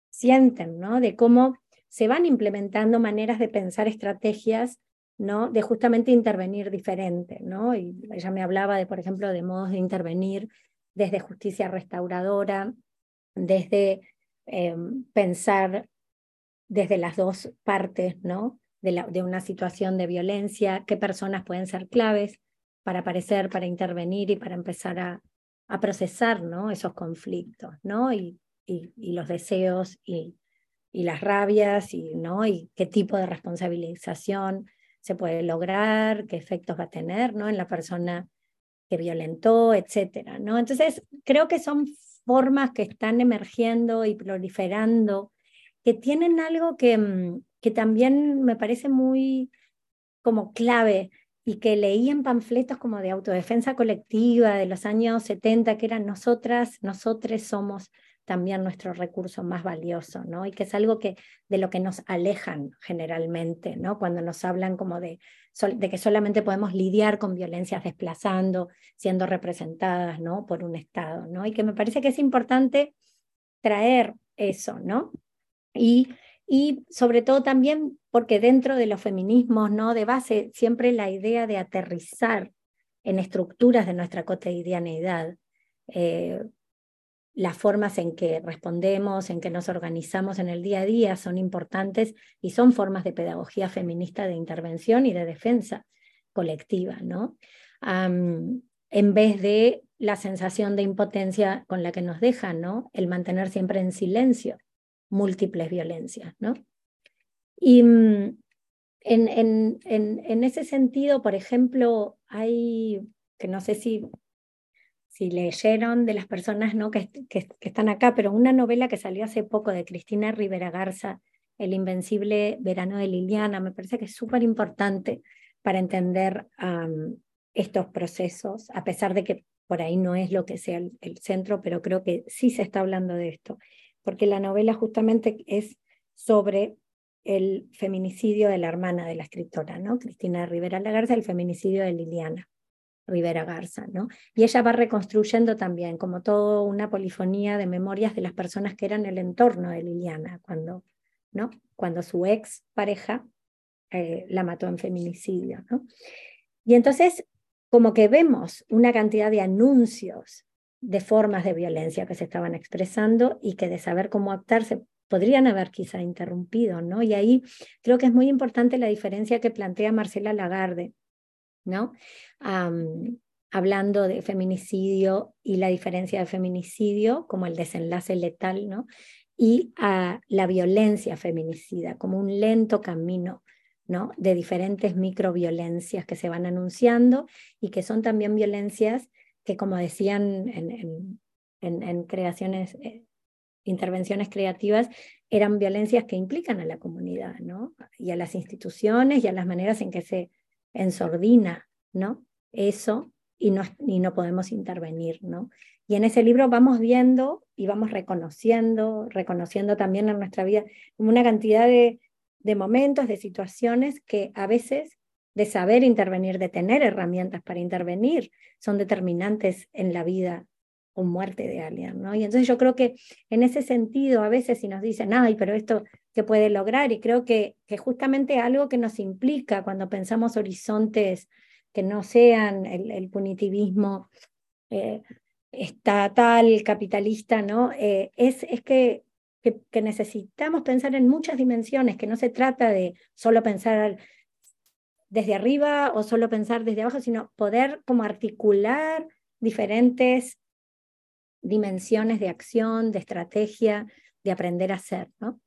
sienten, ¿no? de cómo se van implementando maneras de pensar estrategias ¿no? de justamente intervenir diferente. ¿no? Y ella me hablaba de, por ejemplo, de modos de intervenir desde justicia restauradora, desde em, pensar desde las dos partes ¿no? De, una situación de violencia, qué personas pueden ser claves para aparecer, para intervenir y para empezar a, a procesar ¿no? esos conflictos ¿no? y, y, y los deseos y, y, las rabias y, ¿no? y qué tipo de responsabilización se puede lograr, qué efectos va a tener ¿no? en la persona que violentó, etcétera, ¿no? Entonces, creo que son formas que están emergiendo y proliferando, que tienen algo que, mm, que también me parece muy como clave y que leí en panfletos como de autodefensa colectiva de los años 70, que eran nosotras, nosotros somos también nuestro recurso más valioso, ¿no? Y que es algo que de lo que nos alejan generalmente, ¿no? Cuando nos hablan como de, de que solamente podemos lidiar con violencias desplazando, siendo representadas, ¿no? Por un Estado, ¿no? Y que me parece que es importante traer eso, ¿no? Y, y sobre todo también porque dentro de los feminismos, ¿no? De base, siempre la idea de aterrizar en estructuras de nuestra cotidianeidad, eh, las formas en que respondemos, en que nos organizamos en el día a día son importantes y son formas de pedagogía feminista de intervención y de defensa colectiva, ¿no? en vez de la sensación de impotencia con la que nos deja, ¿no? El mantener siempre en silencio múltiples violencias, ¿no? Y mm, en, en, en, ese sentido, por ejemplo, hay, que no sé si, si leyeron de las personas ¿no? que, que, están acá, pero una novela que salió hace poco de Cristina Rivera Garza, El Invencible Verano de Liliana, me parece que es súper importante para entender estos procesos, a pesar de que por ahí no es lo que sea el, centro, pero creo que sí se está hablando de esto, porque la novela justamente es sobre el feminicidio de la hermana de la escritora, ¿no? Cristina Rivera Garza, el feminicidio de Liliana Rivera Garza, ¿no? Y ella va reconstruyendo también como toda una polifonía de memorias de las personas que eran el entorno de Liliana cuando, ¿no? Cuando su ex pareja eh, la mató en feminicidio, ¿no? Y entonces como que vemos una cantidad de anuncios de formas de violencia que se estaban expresando y que de saber cómo actuar se podrían haber quizá interrumpido, ¿no? Y ahí creo que es muy importante la diferencia que plantea Marcela Lagarde, ¿no? hablando de feminicidio y la diferencia de feminicidio como el desenlace letal, ¿no? Y a la violencia feminicida como un lento camino ¿no? de diferentes microviolencias que se van anunciando y que son también violencias que, como decían en, en, creaciones, eh, intervenciones creativas, eran violencias que implican a la comunidad ¿no? y a las instituciones y a las maneras en que se ensordina ¿no? eso y no, y no podemos intervenir. ¿no? Y en ese libro vamos viendo y vamos reconociendo, reconociendo también en nuestra vida una cantidad de de momentos, de situaciones que a veces de saber intervenir, de tener herramientas para intervenir, son determinantes en la vida o muerte de alguien, ¿no? Y entonces yo creo que en ese sentido a veces si nos dicen, ay, pero esto que puede lograr, y creo que, que justamente algo que nos implica cuando pensamos horizontes que no sean el, punitivismo eh, estatal, capitalista, ¿no? Eh, es, es que que, necesitamos pensar en muchas dimensiones, que no se trata de solo pensar desde arriba o solo pensar desde abajo, sino poder como articular diferentes dimensiones de acción, de estrategia, de aprender a hacer. ¿no?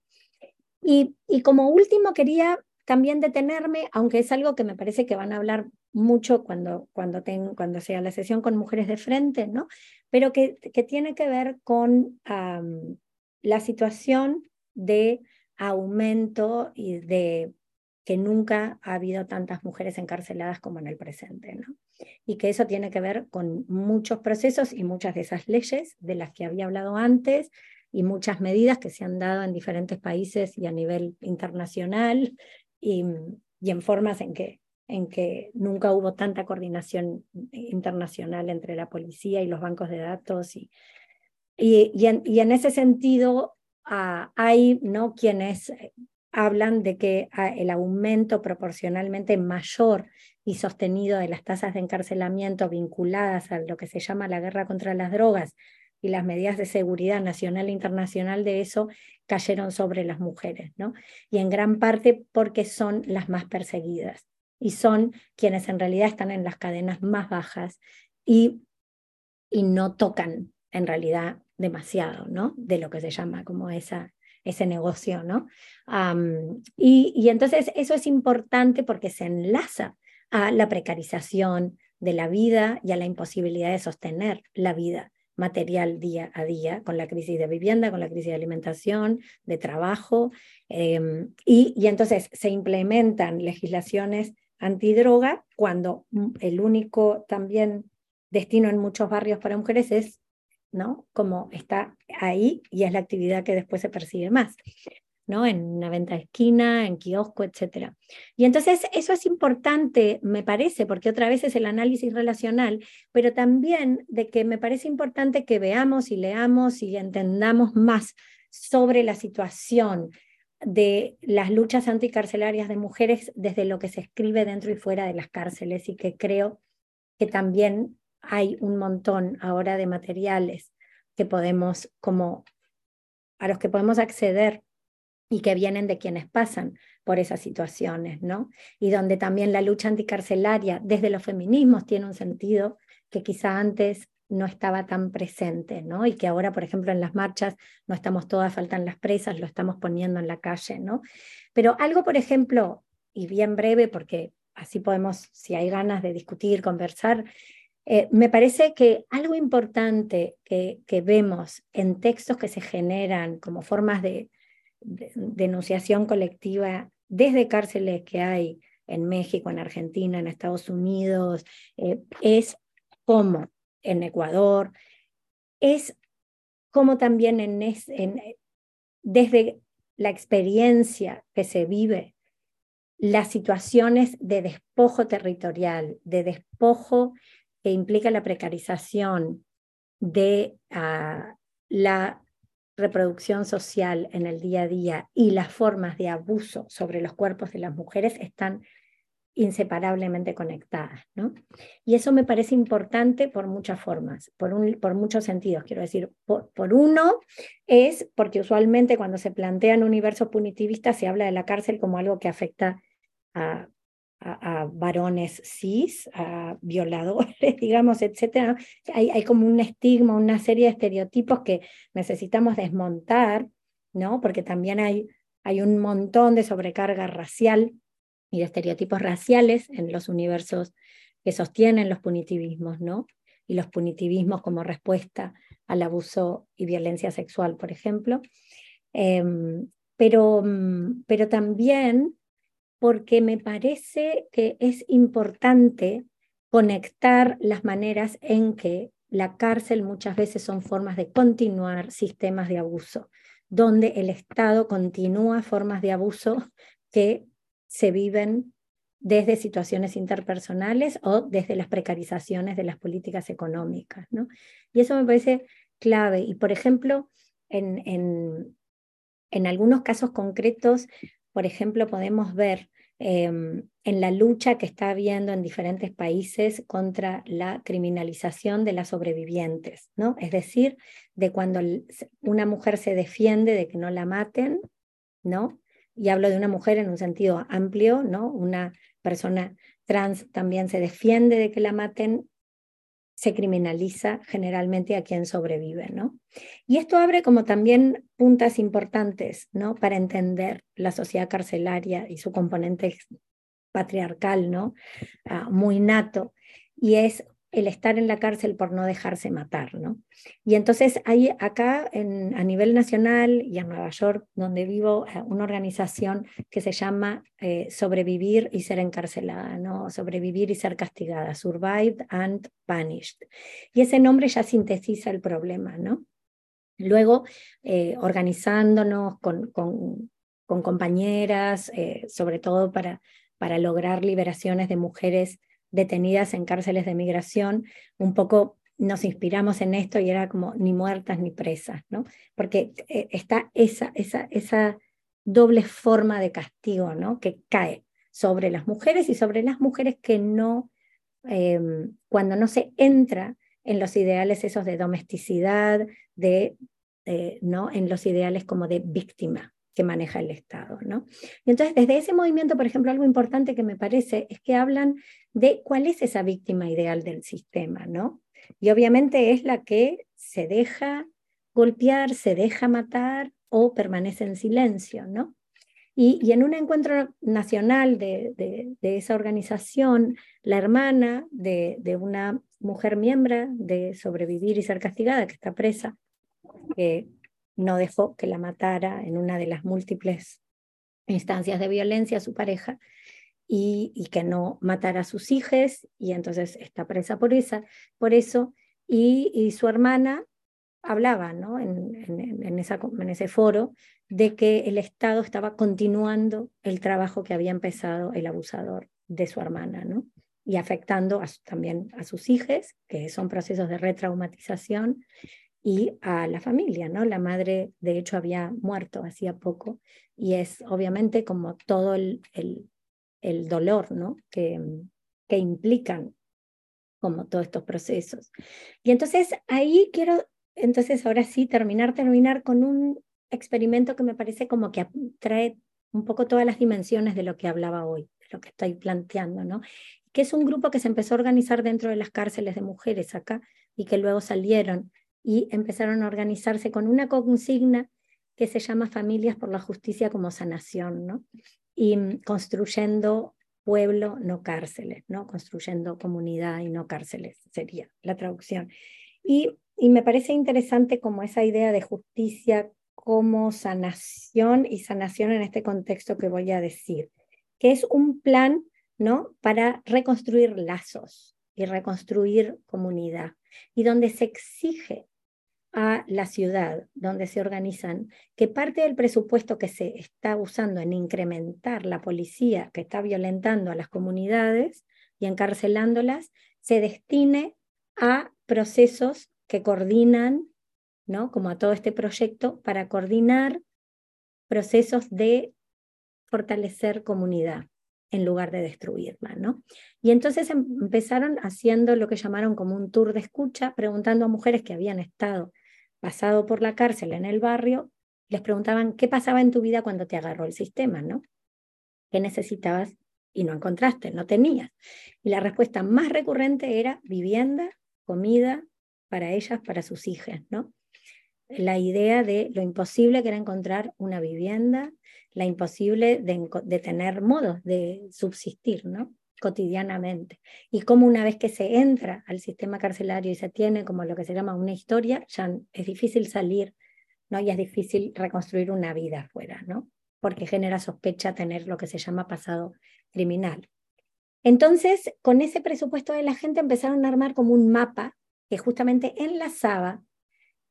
Y, y como último quería también detenerme, aunque es algo que me parece que van a hablar mucho cuando, cuando, cuando sea la sesión con mujeres de frente, ¿no? pero que, que tiene que ver con la situación de aumento y de que nunca ha habido tantas mujeres encarceladas como en el presente, ¿no? Y que eso tiene que ver con muchos procesos y muchas de esas leyes de las que había hablado antes y muchas medidas que se han dado en diferentes países y a nivel internacional y, en formas en que, en que nunca hubo tanta coordinación internacional entre la policía y los bancos de datos y, y, y, en, ese sentido, ah, hay ¿no? quienes hablan de que ah, el aumento proporcionalmente mayor y sostenido de las tasas de encarcelamiento vinculadas a lo que se llama la guerra contra las drogas y las medidas de seguridad nacional e internacional de eso cayeron sobre las mujeres, ¿no? Y en gran parte porque son las más perseguidas y son quienes en realidad están en las cadenas más bajas y, y no tocan en realidad demasiado, ¿no? De lo que se llama como esa, ese negocio, ¿no? y, y entonces eso es importante porque se enlaza a la precarización de la vida y a la imposibilidad de sostener la vida material día a día, con la crisis de vivienda, con la crisis de alimentación, de trabajo, em, y, y, entonces se implementan legislaciones antidroga cuando el único también destino en muchos barrios para mujeres es ¿no? Como está ahí y es la actividad que después se percibe más, ¿no? En una venta de esquina, en kiosco, etc. Y entonces eso es importante, me parece, porque otra vez es el análisis relacional, pero también de que me parece importante que veamos y leamos y entendamos más sobre la situación de las luchas anticarcelarias de mujeres desde lo que se escribe dentro y fuera de las cárceles y que creo que también hay un montón ahora de materiales que podemos, como a los que podemos acceder y que vienen de quienes pasan por esas situaciones, ¿no? Y donde también la lucha anticarcelaria desde los feminismos tiene un sentido que quizá antes no estaba tan presente, ¿no? Y que ahora, por ejemplo, en las marchas no estamos todas, faltan las presas, lo estamos poniendo en la calle, ¿no? Pero algo, por ejemplo, y bien breve, porque así podemos, si hay ganas de discutir, conversar, eh, me parece que algo importante que, que, vemos en textos que se generan como formas de, denunciación colectiva desde cárceles que hay en México, en Argentina, en Estados Unidos, eh, es cómo en Ecuador, es como también en, en, desde la experiencia que se vive, las situaciones de despojo territorial, de despojo que implica la precarización de uh, la reproducción social en el día a día y las formas de abuso sobre los cuerpos de las mujeres están inseparablemente conectadas. ¿no? Y eso me parece importante por muchas formas, por, un, por muchos sentidos. Quiero decir, por, por, uno es porque usualmente cuando se plantean universos punitivistas se habla de la cárcel como algo que afecta a, a, varones cis, a violadores, digamos, etc. Hay, hay como un estigma, una serie de estereotipos que necesitamos desmontar, ¿no? porque también hay, hay un montón de sobrecarga racial y de estereotipos raciales en los universos que sostienen los punitivismos, ¿no? Y los punitivismos como respuesta al abuso y violencia sexual, por ejemplo. Em, pero, mm, pero también porque me parece que es importante conectar las maneras en que la cárcel muchas veces son formas de continuar sistemas de abuso, donde el Estado continúa formas de abuso que se viven desde situaciones interpersonales o desde las precarizaciones de las políticas económicas. ¿no? Y eso me parece clave. Y, por ejemplo, en, en, en algunos casos concretos, por ejemplo, podemos ver em, en la lucha que está habiendo en diferentes países contra la criminalización de las sobrevivientes, ¿no? Es decir, de cuando una mujer se defiende de que no la maten, ¿no? y hablo de una mujer en un sentido amplio, ¿no? Una persona trans también se defiende de que la maten, se criminaliza generalmente a quien sobrevive, ¿no? Y esto abre como también puntas importantes, ¿no? Para entender la sociedad carcelaria y su componente patriarcal, ¿no? Ah, muy nato. Y es el estar en la cárcel por no dejarse matar, ¿no? Y entonces hay acá en, a nivel nacional y en Nueva York, donde vivo, eh, una organización que se llama eh, Sobrevivir y ser encarcelada, ¿no? Sobrevivir y ser castigada, Survived and Punished. Y ese nombre ya sintetiza el problema, ¿no? Luego, eh, organizándonos con, compañeras, sobre todo para lograr liberaciones de mujeres detenidas en cárceles de migración, un poco nos inspiramos en esto y era como ni muertas ni presas, ¿no? Porque eh, está esa, esa, esa doble forma de castigo, ¿no? Que cae sobre las mujeres y sobre las mujeres que no, em, cuando no se entra en los ideales esos de domesticidad, de, eh, ¿no? En los ideales como de víctima, que maneja el Estado. ¿no? Y entonces, desde ese movimiento, por ejemplo, algo importante que me parece es que hablan de cuál es esa víctima ideal del sistema, ¿no? Y obviamente es la que se deja golpear, se deja matar o permanece en silencio, ¿no? Y, en un encuentro nacional de, de, de esa organización, la hermana de, de, una mujer miembro de Sobrevivir y Ser Castigada, que está presa, que no dejó que la matara en una de las múltiples instancias de violencia a su pareja y, que no matara a sus hijas y entonces está presa por, esa, por eso y, su hermana hablaba ¿no? en, en, en, en ese foro de que el Estado estaba continuando el trabajo que había empezado el abusador de su hermana, ¿no? y afectando también a sus hijas, que son procesos de retraumatización, y a la familia, ¿no? La madre, de hecho, había muerto hacía poco y es obviamente como todo el, el dolor, ¿no? Que, que implican como todos estos procesos. Y entonces ahí quiero, entonces ahora sí, terminar, terminar con un experimento que me parece como que trae un poco todas las dimensiones de lo que hablaba hoy, de lo que estoy planteando, ¿no? Que es un grupo que se empezó a organizar dentro de las cárceles de mujeres acá y que luego salieron y empezaron a organizarse con una consigna que se llama Familias por la Justicia como Sanación, ¿no? Y mm, construyendo pueblo, no cárceles, ¿no? Construyendo comunidad y no cárceles, sería la traducción. Y, y me parece interesante como esa idea de justicia como sanación y sanación en este contexto que voy a decir, que es un plan, ¿no? Para reconstruir lazos y reconstruir comunidad y donde se exige a la ciudad donde se organizan, que parte del presupuesto que se está usando en incrementar la policía que está violentando a las comunidades y encarcelándolas, se destine a procesos que coordinan, ¿no? como a todo este proyecto, para coordinar procesos de fortalecer comunidad en lugar de destruirla, ¿no? Y entonces em, empezaron haciendo lo que llamaron como un tour de escucha, preguntando a mujeres que habían estado pasado por la cárcel en el barrio, les preguntaban qué pasaba en tu vida cuando te agarró el sistema, ¿no? ¿Qué necesitabas y no encontraste, no tenías? Y la respuesta más recurrente era vivienda, comida para ellas, para sus hijas, ¿no? La idea de lo imposible que era encontrar una vivienda, la imposible de, de tener modos de subsistir, ¿no? Cotidianamente. Y como una vez que se entra al sistema carcelario y se tiene como lo que se llama una historia, ya es difícil salir, ¿no? Y es difícil reconstruir una vida afuera, ¿no? Porque genera sospecha tener lo que se llama pasado criminal. Entonces, con ese presupuesto de la gente empezaron a armar como un mapa que justamente enlazaba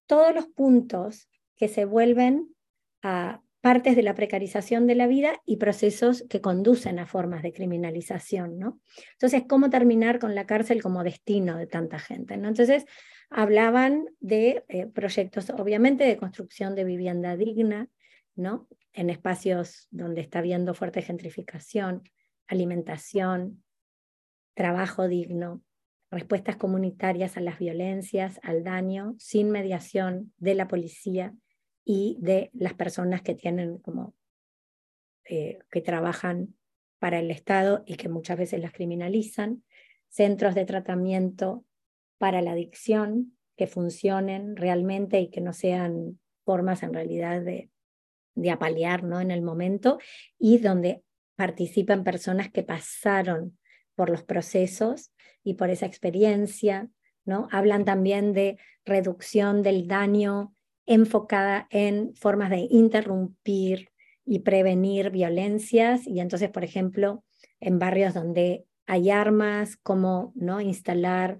todos los puntos que se vuelven a partes de la precarización de la vida y procesos que conducen a formas de criminalización, ¿no? Entonces, ¿cómo terminar con la cárcel como destino de tanta gente? Entonces, hablaban de eh, proyectos, obviamente, de construcción de vivienda digna, ¿no? En espacios donde está habiendo fuerte gentrificación, alimentación, trabajo digno, respuestas comunitarias a las violencias, al daño, sin mediación de la policía, y de las personas que tienen como eh, que trabajan para el Estado y que muchas veces las criminalizan, centros de tratamiento para la adicción que funcionen realmente y que no sean formas en realidad de, de apalear ¿no? en el momento y donde participan personas que pasaron por los procesos y por esa experiencia, ¿no? Hablan también de reducción del daño enfocada en formas de interrumpir y prevenir violencias. Y entonces, por ejemplo, en barrios donde hay armas, cómo ¿no? instalar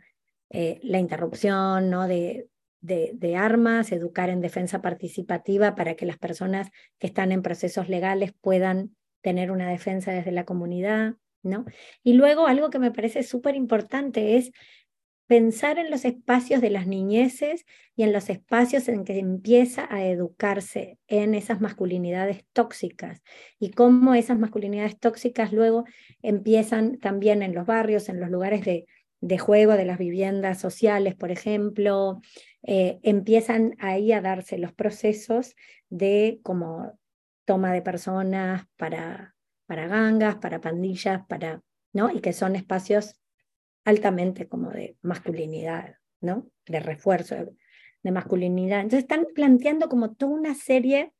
eh, la interrupción ¿no? de, de, armas, educar en defensa participativa para que las personas que están en procesos legales puedan tener una defensa desde la comunidad. ¿no? Y luego algo que me parece súper importante es pensar en los espacios de las niñeces y en los espacios en que empieza a educarse en esas masculinidades tóxicas y cómo esas masculinidades tóxicas luego empiezan también en los barrios, en los lugares de, juego de las viviendas sociales, por ejemplo, eh, empiezan ahí a darse los procesos de como toma de personas para, para gangas, para pandillas, para, ¿no? Y que son espacios altamente como de masculinidad, ¿no? De refuerzo de, masculinidad. Entonces están planteando como toda una serie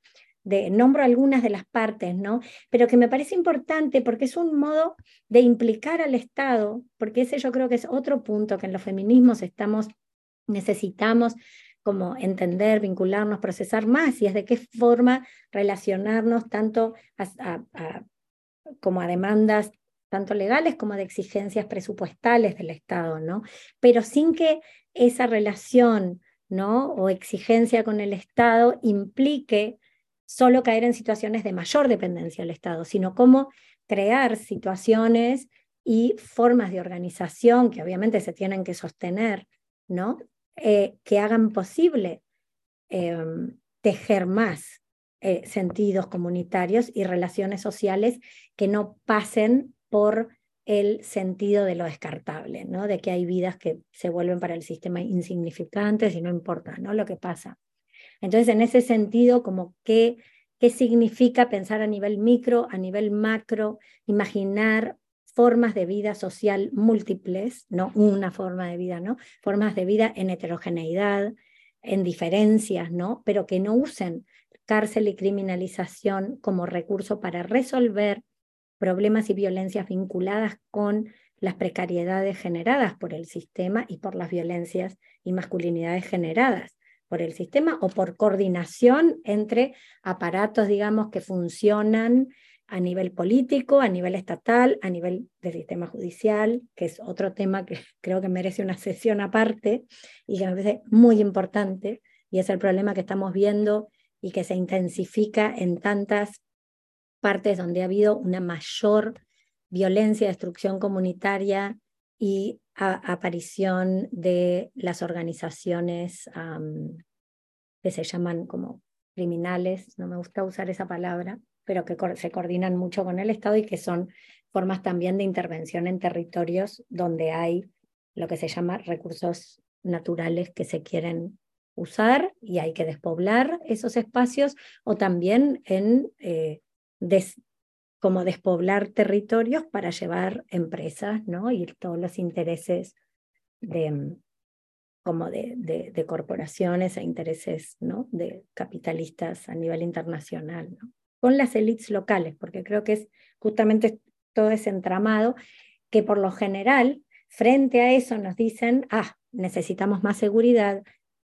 de, nombro algunas de las partes, ¿no? Pero que me parece importante porque es un modo de implicar al Estado, porque ese yo creo que es otro punto que en los feminismos estamos, necesitamos como entender, vincularnos, procesar más y es de qué forma relacionarnos tanto como a demandas tanto legales como de exigencias presupuestales del Estado, ¿no? Pero sin que esa relación, ¿no? O exigencia con el Estado implique solo caer en situaciones de mayor dependencia del Estado, sino cómo crear situaciones y formas de organización que obviamente se tienen que sostener, ¿no? Eh, que hagan posible em, tejer más eh, sentidos comunitarios y relaciones sociales que no pasen por el sentido de lo descartable, ¿no? de que hay vidas que se vuelven para el sistema insignificantes y no importa ¿no? lo que pasa. Entonces, en ese sentido, como qué, qué significa pensar a nivel micro, a nivel macro, imaginar formas de vida social múltiples, no una forma de vida, ¿no? Formas de vida en heterogeneidad, en diferencias, ¿no? Pero que no usen cárcel y criminalización como recurso para resolver problemas y violencias vinculadas con las precariedades generadas por el sistema y por las violencias y masculinidades generadas por el sistema o por coordinación entre aparatos, digamos, que funcionan a nivel político, a nivel estatal, a nivel del sistema judicial, que es otro tema que creo que merece una sesión aparte y que me parece muy importante, y es el problema que estamos viendo y que se intensifica en tantas partes donde ha habido una mayor violencia, destrucción comunitaria y aparición de las organizaciones que se llaman como criminales, no me gusta usar esa palabra, pero que se coordinan mucho con el Estado y que son formas también de intervención en territorios donde hay lo que se llama recursos naturales que se quieren usar y hay que despoblar esos espacios o también en eh, como despoblar territorios para llevar empresas ¿no? y todos los intereses de, como de, corporaciones e intereses ¿no? de capitalistas a nivel internacional. con las élites locales, porque creo que es justamente todo ese entramado que por lo general, frente a eso nos dicen, ah, necesitamos más seguridad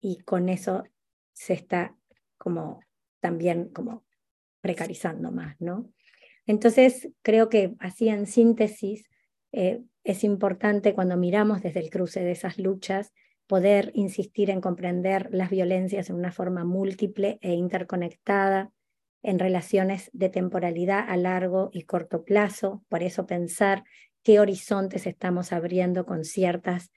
y con eso se está como también como precarizando más, ¿no? Entonces, creo que así en síntesis eh, es importante cuando miramos desde el cruce de esas luchas poder insistir en comprender las violencias en una forma múltiple e interconectada, en relaciones de temporalidad a largo y corto plazo, por eso pensar qué horizontes estamos abriendo con ciertas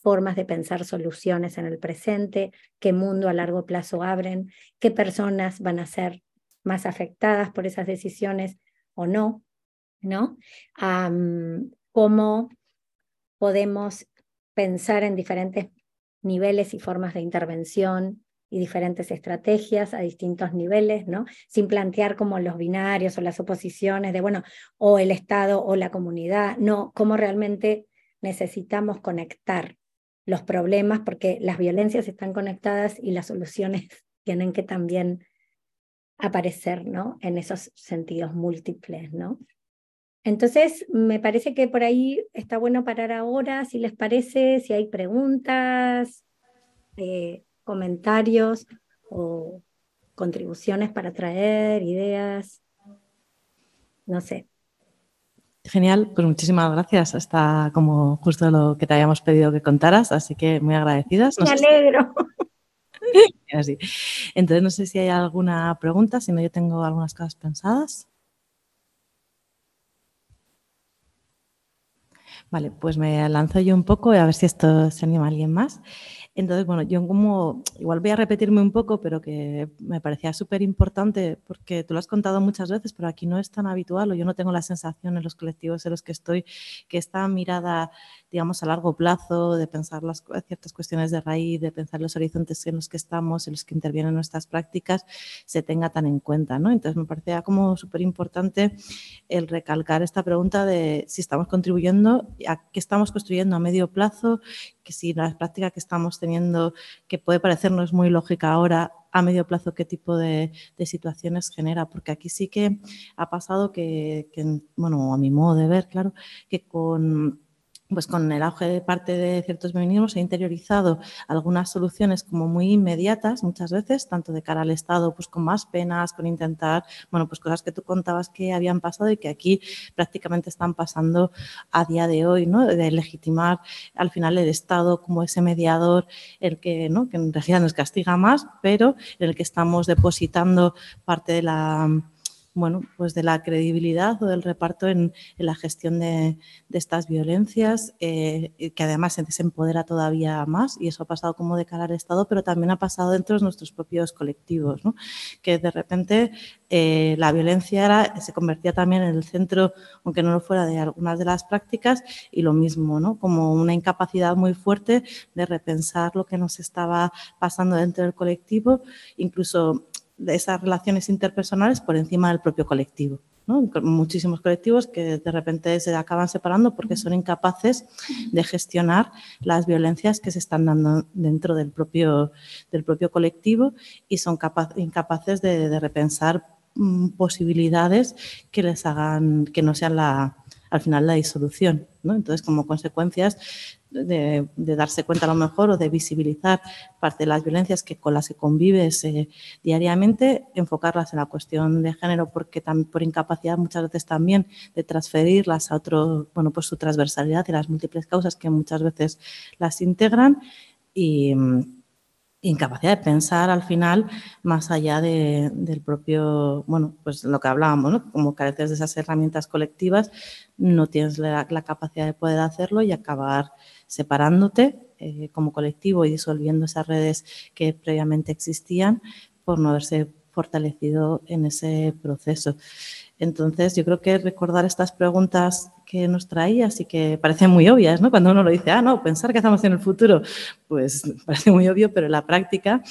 formas de pensar soluciones en el presente, qué mundo a largo plazo abren, qué personas van a ser más afectadas por esas decisiones o no, ¿no? cómo podemos pensar en diferentes niveles y formas de intervención y diferentes estrategias a distintos niveles, ¿no? Sin plantear como los binarios o las oposiciones de, bueno, o el Estado o la comunidad, no, cómo realmente necesitamos conectar los problemas, porque las violencias están conectadas y las soluciones tienen que también aparecer, ¿no? En esos sentidos múltiples, ¿no? Entonces, me parece que por ahí está bueno parar ahora, si les parece, si hay preguntas. Eh, comentarios o contribuciones para traer, ideas, no sé. Genial, pues muchísimas gracias. Está como justo lo que te habíamos pedido que contaras, así que muy agradecidas. Me alegro. Entonces, no sé si hay alguna pregunta, si no, yo tengo algunas cosas pensadas. Vale, pues me lanzo yo un poco a ver si esto se anima alguien más. Entonces, bueno, yo como, igual voy a repetirme un poco, pero que me parecía súper importante, porque tú lo has contado muchas veces, pero aquí no es tan habitual, o yo no tengo la sensación en los colectivos en los que estoy, que esta mirada, digamos, a largo plazo, de pensar las, ciertas cuestiones de raíz, de pensar los horizontes en los que estamos, en los que intervienen nuestras prácticas, se tenga tan en cuenta, ¿no? Entonces, me parecía como súper importante el recalcar esta pregunta de si estamos contribuyendo, a qué estamos construyendo a medio plazo, que si la práctica que estamos teniendo, que puede parecernos muy lógica ahora, a medio plazo qué tipo de, situaciones genera, porque aquí sí que ha pasado que, que, bueno, a mi modo de ver, claro, que con pues con el auge de parte de ciertos feminismos he interiorizado algunas soluciones como muy inmediatas muchas veces, tanto de cara al Estado, pues con más penas, con intentar, bueno, pues cosas que tú contabas que habían pasado y que aquí prácticamente están pasando a día de hoy, ¿no? De legitimar al final el Estado como ese mediador, el que, ¿no? Que en realidad nos castiga más, pero en el que estamos depositando parte de la bueno, pues de la credibilidad o del reparto en, la gestión de, estas violencias, eh, que además se desempodera todavía más, y eso ha pasado como de cara al Estado, pero también ha pasado dentro de nuestros propios colectivos, ¿no? que de repente eh, la violencia era, se convertía también en el centro, aunque no lo fuera, de algunas de las prácticas, y lo mismo, ¿no? como una incapacidad muy fuerte de repensar lo que nos estaba pasando dentro del colectivo, incluso de esas relaciones interpersonales por encima del propio colectivo. Muchísimos colectivos que de repente se acaban separando porque son incapaces de gestionar las violencias que se están dando dentro del propio, del propio colectivo y son incapaces de, repensar mm, posibilidades que les hagan que no sean la, al final la disolución. Entonces, como consecuencias de, darse cuenta a lo mejor o de visibilizar parte de las violencias que con las que convives diariamente, enfocarlas en la cuestión de género porque por incapacidad muchas veces también de transferirlas a otro, bueno, pues su transversalidad y las múltiples causas que muchas veces las integran incapacidad de pensar al final más allá del propio, bueno, pues lo que hablábamos, ¿no? Como careces de esas herramientas colectivas, no tienes la, capacidad de poder hacerlo y acabar separándote eh, como colectivo y disolviendo esas redes que previamente existían por no haberse fortalecido en ese proceso. Entonces, yo creo que recordar estas preguntas que nos traías y que parecen muy obvias, ¿no? Cuando uno lo dice, ah, no, pensar que hacemos en el futuro, pues parece muy obvio, pero en la práctica,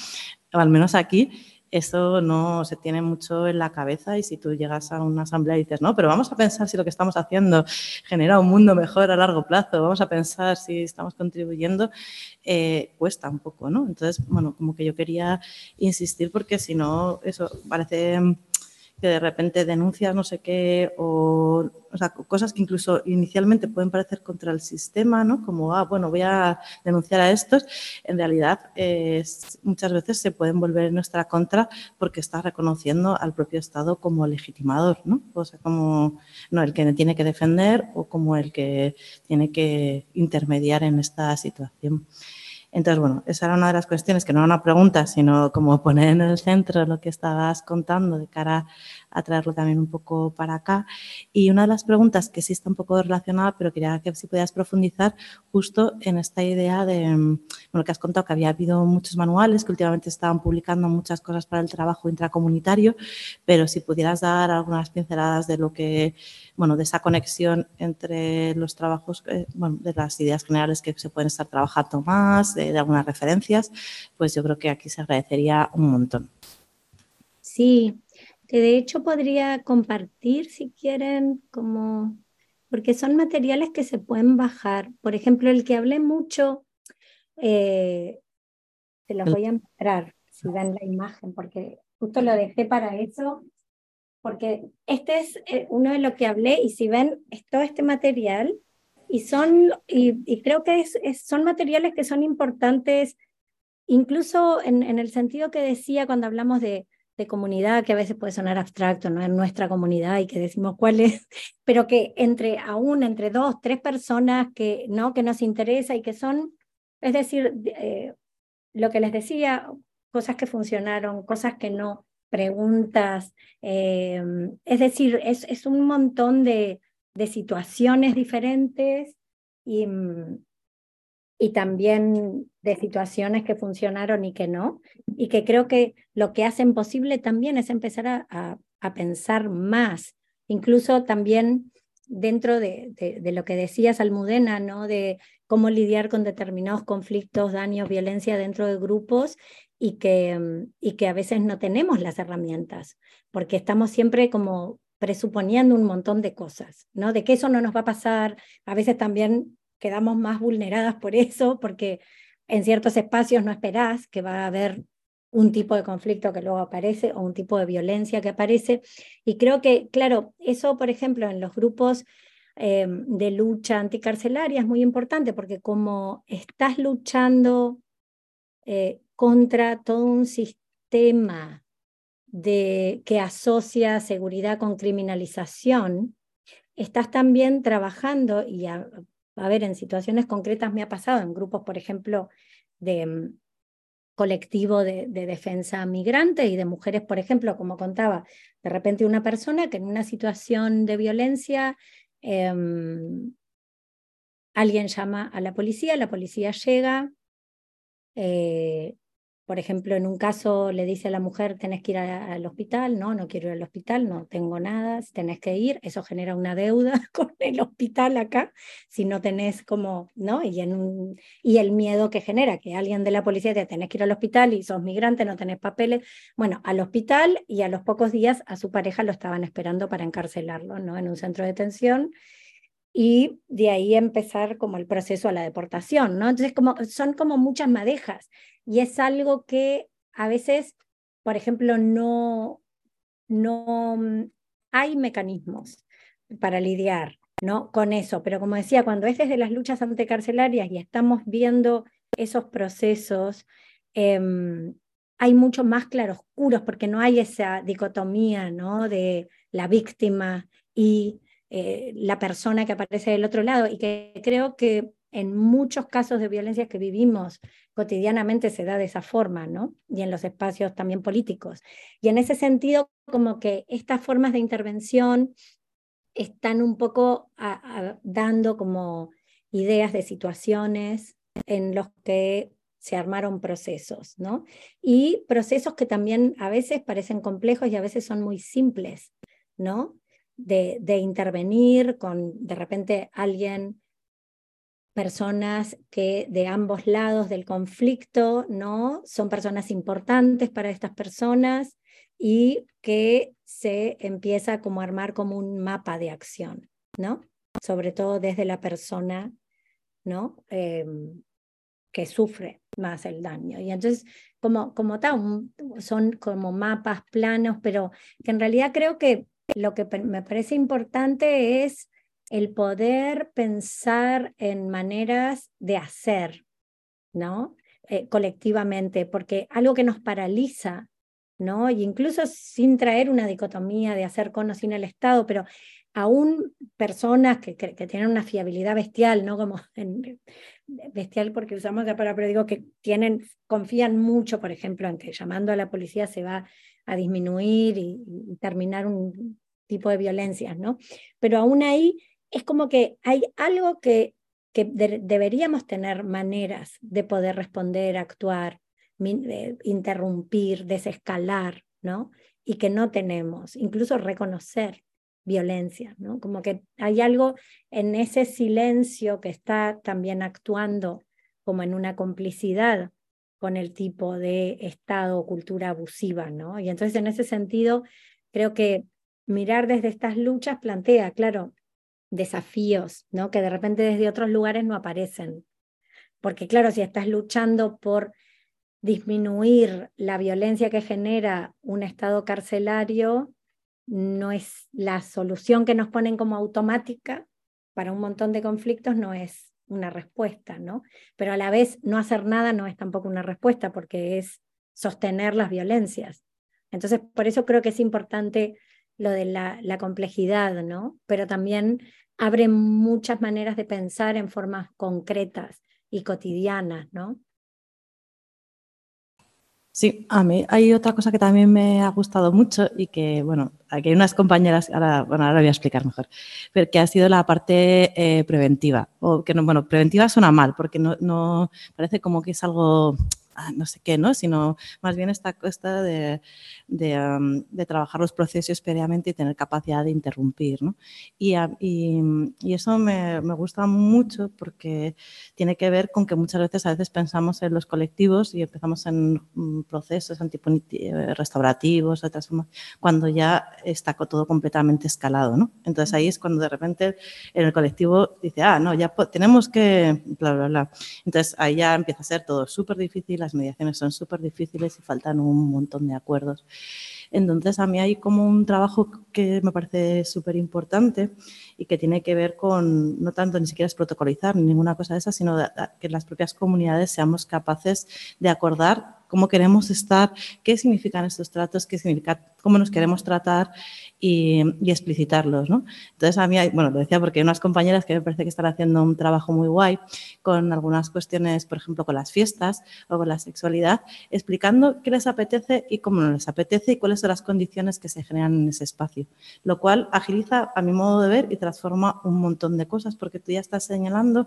o al menos aquí, eso no se tiene mucho en la cabeza y si tú llegas a una asamblea y dices, no, pero vamos a pensar si lo que estamos haciendo genera un mundo mejor a largo plazo, vamos a pensar si estamos contribuyendo, eh, cuesta un poco, ¿no? Entonces, bueno, como que yo quería insistir porque si no, eso parece que de repente denuncias no sé qué, o, cosas que incluso inicialmente pueden parecer contra el sistema, ¿no? Como, ah, bueno, voy a denunciar a estos, en realidad muchas veces se pueden volver en nuestra contra porque está reconociendo al propio Estado como legitimador, ¿no? O sea, como no, el que tiene que defender o como el que tiene que intermediar en esta situación. Entonces, bueno, esa era una de las cuestiones que no era una pregunta, sino como poner en el centro lo que estabas contando de cara a traerlo también un poco para acá. Y una de las preguntas que sí está un poco relacionada, pero quería que si podías profundizar justo en esta idea de, mm, bueno, que has contado que había habido muchos manuales, que últimamente estaban publicando muchas cosas para el trabajo intracomunitario, pero si pudieras dar algunas pinceladas de lo que, bueno, de esa conexión entre los trabajos, eh, bueno, de las ideas generales que se pueden estar trabajando más, de, de algunas referencias, pues yo creo que aquí se agradecería un montón. Sí, de hecho podría compartir si quieren, como, porque son materiales que se pueden bajar. Por ejemplo, el que hablé mucho, eh, se los voy a mostrar, si ven la imagen, porque justo lo dejé para eso, porque este es eh, uno de lo que hablé, y si ven, es todo este material, y son, y, creo que es, son materiales que son importantes, incluso en, en el sentido que decía cuando hablamos de de comunidad, que a veces puede sonar abstracto, no en nuestra comunidad y que decimos cuál es, pero que entre aún, entre dos, tres personas que, ¿no? que nos interesa y que son, es decir, eh, lo que les decía, cosas que funcionaron, cosas que no, preguntas, eh, es decir, es, es un montón de, de situaciones diferentes y, mm, y también de situaciones que funcionaron y que no, y que creo que lo que hacen posible también es empezar a, a, pensar más, incluso también dentro de, de, lo que decías, Almudena, ¿no? de cómo lidiar con determinados conflictos, daños, violencia dentro de grupos y que, y que a veces no tenemos las herramientas, porque estamos siempre como presuponiendo un montón de cosas, ¿no? De que eso no nos va a pasar, a veces también quedamos más vulneradas por eso, porque en ciertos espacios no esperás que va a haber un tipo de conflicto que luego aparece o un tipo de violencia que aparece. Y creo que, claro, eso, por ejemplo, en los grupos eh, de lucha anticarcelaria es muy importante porque como estás luchando eh, contra todo un sistema de, que asocia seguridad con criminalización, estás también trabajando y ver, en situaciones concretas me ha pasado, en grupos, por ejemplo, de mm, colectivo de, defensa migrante y de mujeres, por ejemplo, como contaba, de repente una persona que en una situación de violencia, em, alguien llama a la policía, la policía llega, eh, por ejemplo, en un caso le dice a la mujer, tenés que ir al hospital, no, no quiero ir al hospital, no tengo nada, tenés que ir, eso genera una deuda con el hospital acá, si no tenés como, ¿no? Y, y el miedo que genera, que alguien de la policía te tenés que ir al hospital y sos migrante, no tenés papeles, bueno, al hospital y a los pocos días a su pareja lo estaban esperando para encarcelarlo, ¿no? En un centro de detención y de ahí empezar como el proceso a la deportación, ¿no? Entonces como, son como muchas madejas y es algo que a veces, por ejemplo, no, no mm, hay mecanismos para lidiar ¿no? con eso, pero como decía, cuando es desde las luchas anticarcelarias y estamos viendo esos procesos, em, hay mucho más claroscuros porque no hay esa dicotomía ¿no? de la víctima y eh, la persona que aparece del otro lado y que creo que en muchos casos de violencia que vivimos cotidianamente se da de esa forma, ¿no? Y en los espacios también políticos. Y en ese sentido, como que estas formas de intervención están un poco dando como ideas de situaciones en los que se armaron procesos, ¿no? Y procesos que también a veces parecen complejos y a veces son muy simples, ¿no? De, intervenir con de repente alguien personas que de ambos lados del conflicto, ¿no? Son personas importantes para estas personas y que se empieza como a armar como un mapa de acción, ¿no? Sobre todo desde la persona, ¿no? Em, que sufre más el daño. Y entonces, como, como tal, son como mapas planos, pero que en realidad creo que lo que me parece importante es el poder pensar en maneras de hacer, ¿no? Eh, colectivamente, porque algo que nos paraliza, ¿no? Y incluso sin traer una dicotomía de hacer con o sin el Estado, pero aún personas que, que, tienen una fiabilidad bestial, ¿no? Como bestial porque usamos la palabra, pero digo que tienen, confían mucho, por ejemplo, en que llamando a la policía se va a disminuir y, terminar un tipo de violencias, ¿no? Pero aún ahí es como que hay algo que, que deberíamos tener maneras de poder responder, actuar, interrumpir, desescalar, ¿no? Y que no tenemos, incluso reconocer violencia, ¿no? Como que hay algo en ese silencio que está también actuando como en una complicidad con el tipo de estado o cultura abusiva, ¿no? Y entonces en ese sentido creo que mirar desde estas luchas plantea, claro, desafíos, ¿no? Que de repente desde otros lugares no aparecen. Porque claro, si estás luchando por disminuir la violencia que genera un estado carcelario, no es la solución que nos ponen como automática para un montón de conflictos, no es una respuesta, ¿no? Pero a la vez no hacer nada no es tampoco una respuesta porque es sostener las violencias. Entonces, por eso creo que es importante lo de la, complejidad, ¿no? Pero también abre muchas maneras de pensar en formas concretas y cotidianas, ¿no? Sí, a mí hay otra cosa que también me ha gustado mucho y que, bueno, aquí hay unas compañeras, ahora, bueno, ahora voy a explicar mejor, pero que ha sido la parte eh, preventiva. O que no, bueno, preventiva suena mal porque no, no parece como que es algo Ah, no sé qué, ¿no? sino más bien esta cuesta de, de, trabajar los procesos previamente y tener capacidad de interrumpir. ¿no? Y, y, eso me, me, gusta mucho porque tiene que ver con que muchas veces a veces pensamos en los colectivos y empezamos en mm, procesos eh, restaurativos, cuando ya está todo completamente escalado. ¿no? Entonces ahí es cuando de repente en el colectivo dice, ah, no, ya tenemos que, bla, bla, bla. Entonces ahí ya empieza a ser todo súper difícil las mediaciones son súper difíciles y faltan un montón de acuerdos. Entonces, a mí hay como un trabajo que me parece súper importante y que tiene que ver con, no tanto ni siquiera protocolizar ni ninguna cosa de esa, sino que las propias comunidades seamos capaces de acordar cómo queremos estar, qué significan estos tratos, qué significa, cómo nos queremos tratar y, explicitarlos. ¿no? Entonces, a mí, hay, bueno, lo decía porque hay unas compañeras que me parece que están haciendo un trabajo muy guay con algunas cuestiones, por ejemplo, con las fiestas o con la sexualidad, explicando qué les apetece y cómo no les apetece y cuáles son las condiciones que se generan en ese espacio. Lo cual agiliza, a mi modo de ver, y transforma un montón de cosas porque tú ya estás señalando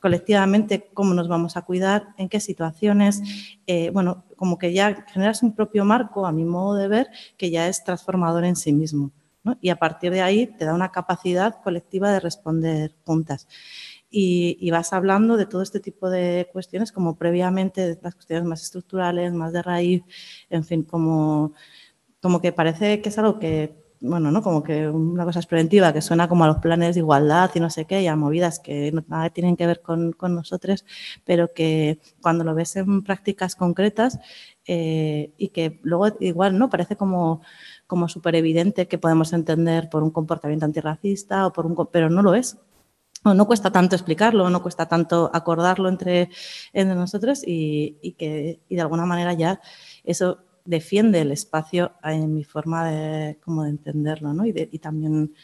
colectivamente cómo nos vamos a cuidar, en qué situaciones, eh, bueno, como que ya generas un propio marco, a mi modo de ver, que ya es transformador en sí mismo. Y a partir de ahí te da una capacidad colectiva de responder juntas. Y, vas hablando de todo este tipo de cuestiones, como previamente de las cuestiones más estructurales, más de raíz, en fin, como, como que parece que es algo que bueno, ¿no? Como que una cosa es preventiva, que suena como a los planes de igualdad y no sé qué, y a movidas que nada tienen que ver con, con, nosotros, pero que cuando lo ves en prácticas concretas eh, y que luego igual, ¿no? Parece como, como súper evidente que podemos entender por un comportamiento antirracista, o por un, pero no lo es. No, no cuesta tanto explicarlo, no cuesta tanto acordarlo entre, entre nosotros y, y que y de alguna manera ya eso defiende el espacio en mi forma de, como de entenderlo, ¿no? Y, también,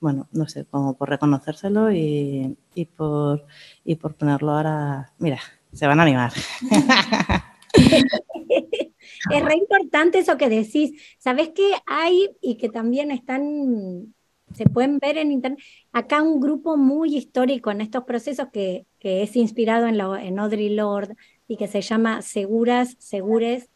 bueno, no sé, como por reconocérselo y, y, por, y por ponerlo ahora... Mira, se van a animar. es re importante eso que decís. ¿Sabes qué hay y que también están, se pueden ver en internet? Acá un grupo muy histórico en estos procesos que, que es inspirado en, en Audrey Lord y que se llama Seguras, Segures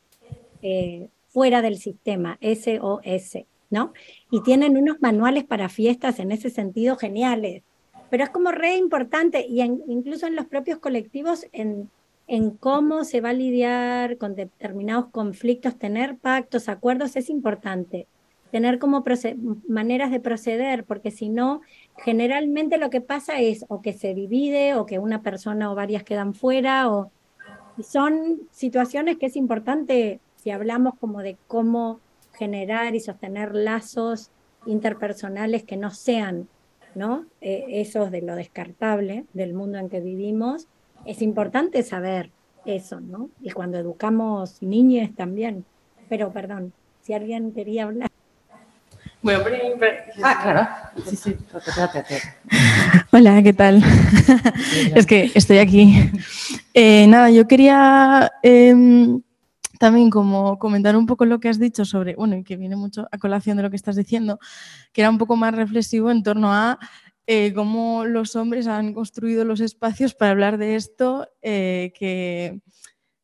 eh, fuera del sistema, SOS, ¿no? Y tienen unos manuales para fiestas en ese sentido geniales. Pero es como re importante, y incluso en los propios colectivos, en, en cómo se va a lidiar con determinados conflictos, tener pactos, acuerdos, es importante. Tener como maneras de proceder, porque si no, generalmente lo que pasa es o que se divide, o que una persona o varias quedan fuera, o son situaciones que es importante si hablamos como de cómo generar y sostener lazos interpersonales que no sean ¿no? Eh, esos de lo descartable del mundo en que vivimos, es importante saber eso, ¿no? Y cuando educamos niñas también. Pero perdón, si alguien quería hablar. Bueno, ah, claro. Sí, sí. Hola, ¿qué tal? es que estoy aquí. Eh, nada, yo quería em, también como comentar un poco lo que has dicho sobre, bueno, y que viene mucho a colación de lo que estás diciendo, que era un poco más reflexivo en torno a eh, cómo los hombres han construido los espacios para hablar de esto, eh, que,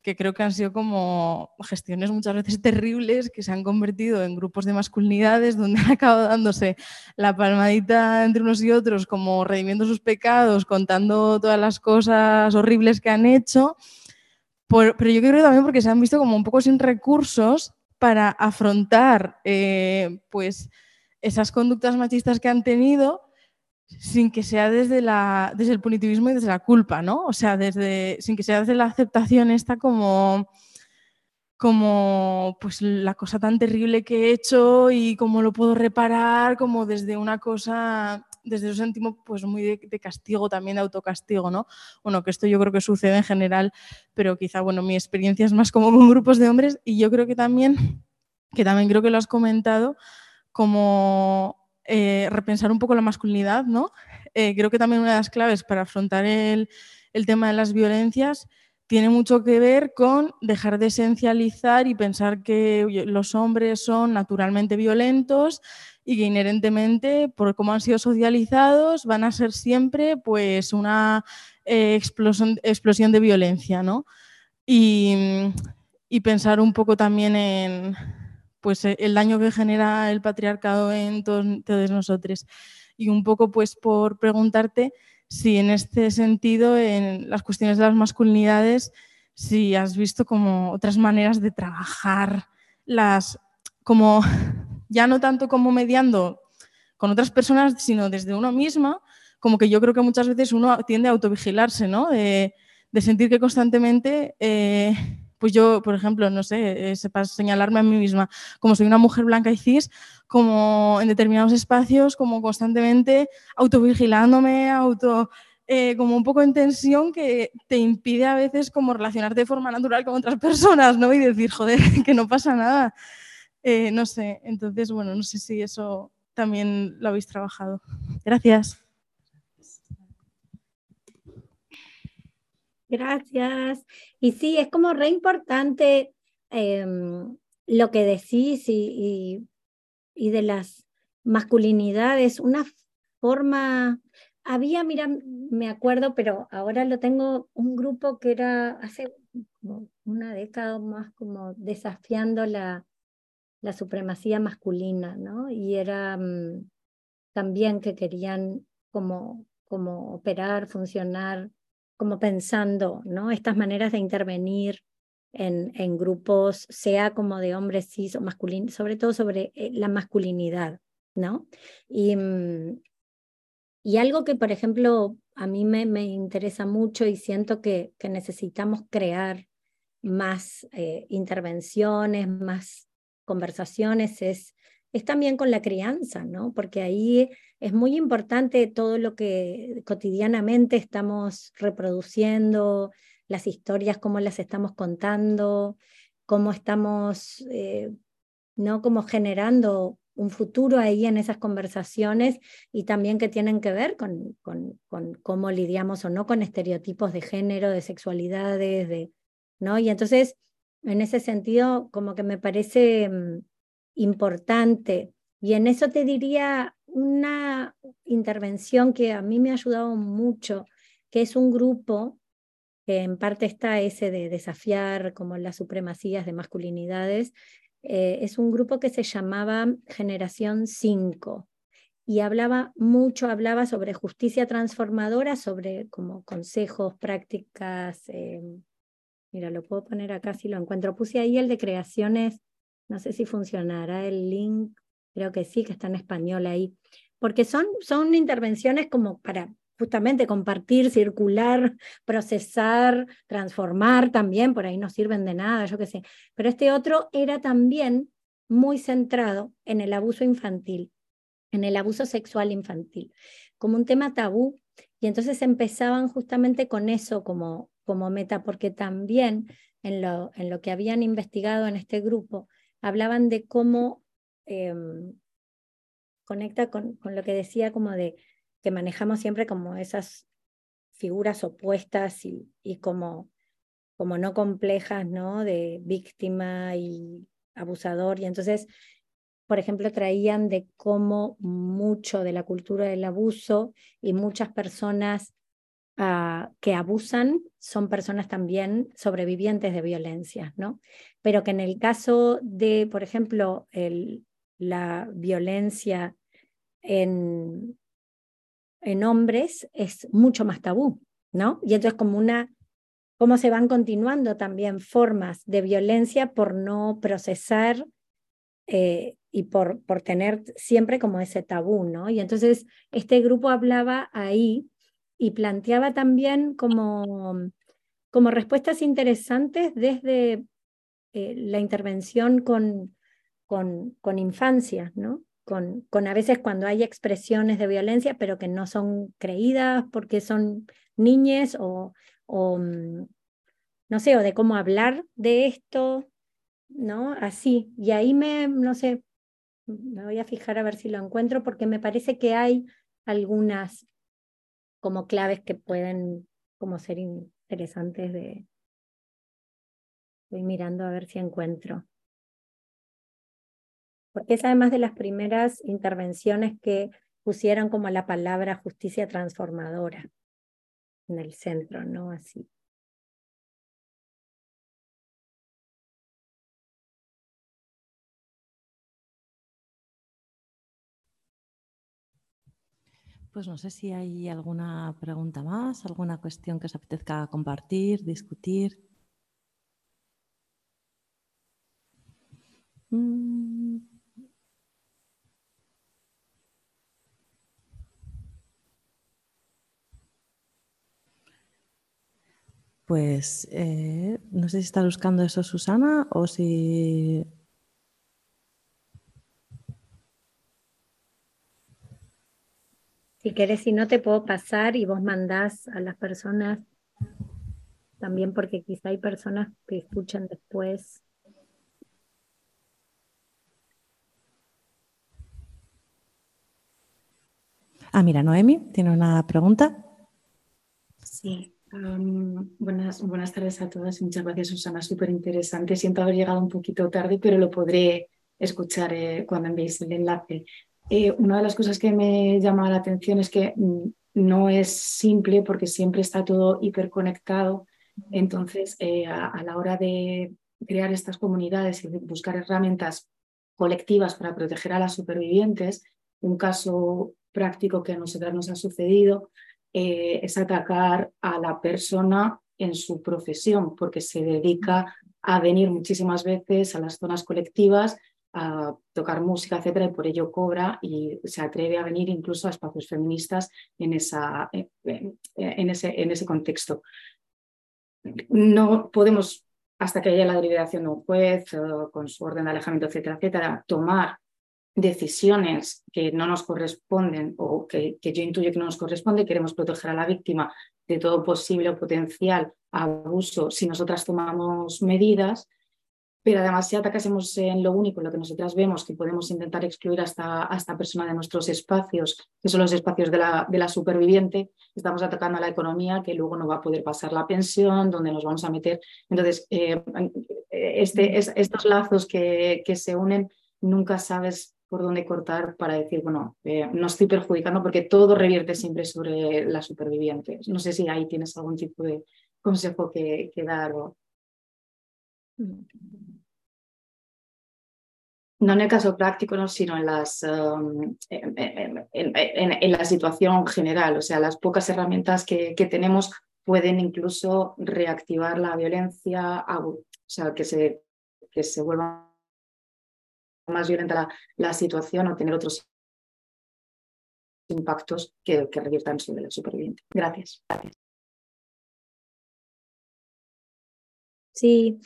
que, creo que han sido como gestiones muchas veces terribles, que se han convertido en grupos de masculinidades, donde han acabado dándose la palmadita entre unos y otros, como redimiendo sus pecados, contando todas las cosas horribles que han hecho pero yo creo también porque se han visto como un poco sin recursos para afrontar eh, pues esas conductas machistas que han tenido sin que sea desde, la, desde el punitivismo y desde la culpa, ¿no? O sea, desde, sin que sea desde la aceptación esta como, como pues la cosa tan terrible que he hecho y cómo lo puedo reparar, como desde una cosa desde un sentido pues muy de, castigo, también de autocastigo, ¿no? Bueno, que esto yo creo que sucede en general, pero quizá, bueno, mi experiencia es más como con grupos de hombres y yo creo que también, que también creo que lo has comentado, como eh, repensar un poco la masculinidad, ¿no? Eh, creo que también una de las claves para afrontar el, el tema de las violencias tiene mucho que ver con dejar de esencializar y pensar que los hombres son naturalmente violentos y que inherentemente, por cómo han sido socializados, van a ser siempre pues, una eh, explosión, explosión, de violencia. ¿no? Y, y, pensar un poco también en pues, el daño que genera el patriarcado en todos, todos nosotros. Y un poco pues, por preguntarte si en este sentido, en las cuestiones de las masculinidades, si has visto como otras maneras de trabajar las como ya no tanto como mediando con otras personas, sino desde uno misma, como que yo creo que muchas veces uno tiende a autovigilarse, ¿no? De, sentir que constantemente, eh, pues yo, por ejemplo, no sé, eh, para señalarme a mí misma, como soy una mujer blanca y cis, como en determinados espacios, como constantemente autovigilándome, auto... Eh, como un poco en tensión que te impide a veces como relacionarte de forma natural con otras personas, ¿no? Y decir, joder, que no pasa nada. Eh, no sé, entonces, bueno, no sé si eso también lo habéis trabajado. Gracias. Gracias. Y sí, es como re importante em, lo que decís y, y, de las masculinidades, una forma, había, mira, me acuerdo, pero ahora lo tengo, un grupo que era hace una década más como desafiando la, la supremacía masculina, ¿no? Y era mm, también que querían como, como operar, funcionar, como pensando, ¿no? Estas maneras de intervenir en, grupos, sea como de hombres cis o masculinos, sobre todo sobre eh, la masculinidad, ¿no? Y, mm, y algo que, por ejemplo, a mí me, me interesa mucho y siento que, que necesitamos crear más eh, intervenciones, más conversaciones, es, es también con la crianza, ¿no? Porque ahí es muy importante todo lo que cotidianamente estamos reproduciendo, las historias, cómo las estamos contando, cómo estamos, eh, ¿no? Como generando un futuro ahí en esas conversaciones y también que tienen que ver con, con, con, cómo lidiamos o no con estereotipos de género, de sexualidades, de, ¿no? Y entonces, en ese sentido, como que me parece mm, importante. Y en eso te diría una intervención que a mí me ha ayudado mucho, que es un grupo que en parte está ese de desafiar como las supremacías de masculinidades, eh, es un grupo que se llamaba Generación 5 y hablaba mucho, hablaba sobre justicia transformadora, sobre como consejos, prácticas. Eh, mira, lo puedo poner acá si lo encuentro. Puse ahí el de creaciones, no sé si funcionará el link, creo que sí, que está en español ahí, porque son, son intervenciones como para justamente compartir, circular, procesar, transformar también, por ahí no sirven de nada, yo qué sé. Pero este otro era también muy centrado en el abuso infantil, en el abuso sexual infantil, como un tema tabú. Y entonces empezaban justamente con eso como, como meta, porque también en lo, en lo que habían investigado en este grupo, hablaban de cómo em, conecta con, con lo que decía como de que manejamos siempre como esas figuras opuestas y, y como, como no complejas, ¿no? De víctima y abusador. Y entonces, por ejemplo, traían de cómo mucho de la cultura del abuso y muchas personas ah, que abusan son personas también sobrevivientes de violencia, ¿no? Pero que en el caso de, por ejemplo, el, la violencia en, en hombres es mucho más tabú, ¿no? Y entonces como una, cómo se van continuando también formas de violencia por no procesar eh, y por, por tener siempre como ese tabú, ¿no? Y entonces este grupo hablaba ahí y planteaba también como, como respuestas interesantes desde eh, la intervención con, con, con infancia, ¿no? con, a veces cuando hay expresiones de violencia, pero que no son creídas porque son niñas o, o mm, no sé, o de cómo hablar de esto, ¿no? Así. Y ahí me, no sé, me voy a fijar a ver si lo encuentro porque me parece que hay algunas como claves que pueden como ser interesantes de... Estoy mirando a ver si encuentro porque es además de las primeras intervenciones que pusieron como la palabra justicia transformadora en el centro, ¿no? Así. Pues no sé si hay alguna pregunta más, alguna cuestión que os apetezca compartir, discutir. Mm. Pues eh, no sé si está buscando eso Susana o si... Si quieres, si no te puedo pasar y vos mandás a las personas también porque quizá hay personas que escuchan después. Ah, mira, Noemi tiene una pregunta. Sí, buenas, buenas tardes a todas. Muchas gracias, Susana. Súper interesante. Siento haber llegado un poquito tarde, pero lo podré escuchar eh, cuando enviéis el enlace. Eh, una de las cosas que me llama la atención es que mm, no es simple porque siempre está todo hiperconectado. Entonces, eh, a, la hora de crear estas comunidades y buscar herramientas colectivas para proteger a las supervivientes, un caso práctico que a nosotras nos ha sucedido eh, es atacar a la persona en su profesión, porque se dedica a venir muchísimas veces a las zonas colectivas a tocar música, etcétera, y por ello cobra y se atreve a venir incluso a espacios feministas en, esa, en, ese, en ese contexto. No podemos, hasta que haya la deliberación de un juez, con su orden de alejamiento, etcétera, etcétera, tomar decisiones que no nos corresponden o que, que yo intuyo que no nos corresponde, queremos proteger a la víctima de todo posible o potencial abuso si nosotras tomamos medidas, pero además si atacásemos en lo único, lo que nosotras vemos, que podemos intentar excluir a esta, persona de nuestros espacios, que son los espacios de la, de la, superviviente, estamos atacando a la economía, que luego no va a poder pasar la pensión, donde nos vamos a meter. Entonces, eh, este, estos lazos que, que se unen, nunca sabes por dónde cortar para decir, bueno, eh, no estoy perjudicando porque todo revierte siempre sobre la superviviente. No sé si ahí tienes algún tipo de consejo que, dar o... No en el caso práctico, no, sino en, las, um, en, la situación general. O sea, las pocas herramientas que, tenemos pueden incluso reactivar la violencia, o sea, que se, que se vuelva más violenta la, la situación o tener otros impactos que, que reviertan sobre el superviviente. Gracias. Sí,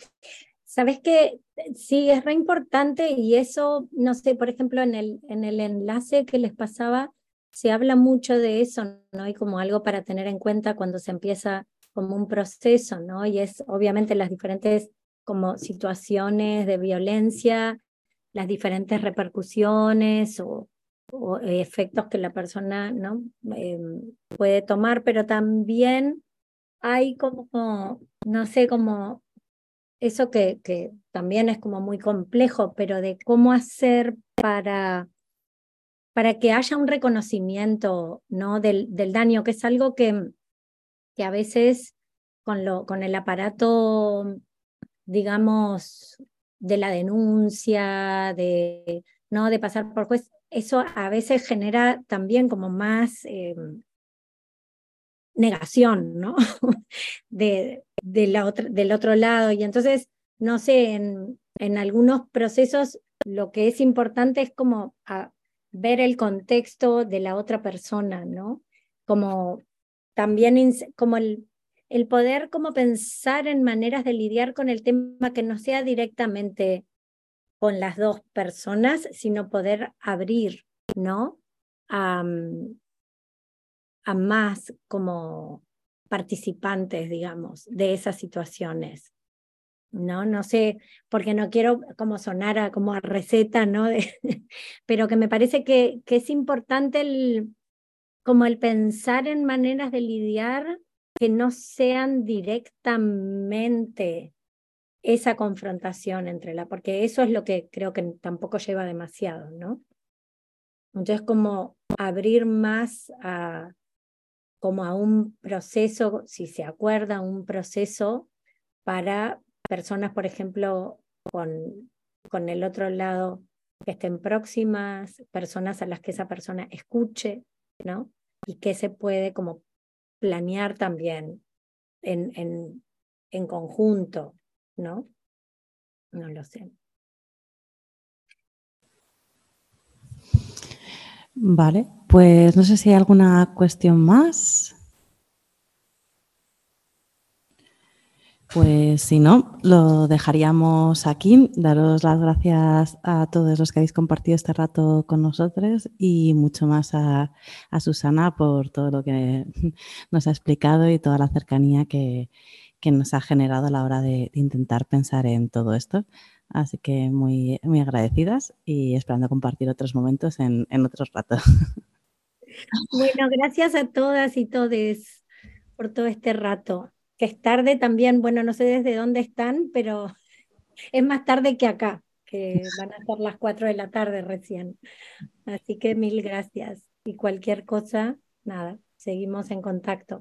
sabes que sí, es re importante y eso, no sé, por ejemplo, en el, en el enlace que les pasaba, se habla mucho de eso, ¿no? Y como algo para tener en cuenta cuando se empieza como un proceso, ¿no? Y es obviamente las diferentes como situaciones de violencia, las diferentes repercusiones o, efectos que la persona ¿no? Em, puede tomar, pero también hay como, no sé, como eso que, que también es como muy complejo, pero de cómo hacer para, para que haya un reconocimiento ¿no? del, del daño, que es algo que, que a veces con, lo, con el aparato, digamos, de la denuncia, de, ¿no? de pasar por juez, eso a veces genera también como más em, negación, ¿no? de, de la otra, del otro lado. Y entonces, no sé, en, en algunos procesos lo que es importante es como ver el contexto de la otra persona, ¿no? Como también como el, el poder como pensar en maneras de lidiar con el tema que no sea directamente con las dos personas, sino poder abrir, ¿no? A, a más como participantes, digamos, de esas situaciones. No, no sé, porque no quiero como sonar a, como a receta, ¿no? pero que me parece que, que es importante el, como el pensar en maneras de lidiar que no sean directamente esa confrontación entre la, porque eso es lo que creo que tampoco lleva demasiado, ¿no? Entonces, como abrir más a, como a un proceso, si se acuerda, un proceso para personas, por ejemplo, con, con el otro lado que estén próximas, personas a las que esa persona escuche, ¿no? Y que se puede como planear también en, en, en conjunto, ¿no? No lo sé. Vale, pues no sé si hay alguna cuestión más. Pues si no, lo dejaríamos aquí. Daros las gracias a todos los que habéis compartido este rato con nosotros y mucho más a, Susana por todo lo que nos ha explicado y toda la cercanía que, nos ha generado a la hora de intentar pensar en todo esto. Así que muy, muy agradecidas y esperando compartir otros momentos en, en otros ratos. Bueno, gracias a todas y todes por todo este rato. Que es tarde también, bueno, no sé desde dónde están, pero es más tarde que acá, que van a ser las cuatro de la tarde recién. Así que mil gracias. Y cualquier cosa, nada, seguimos en contacto.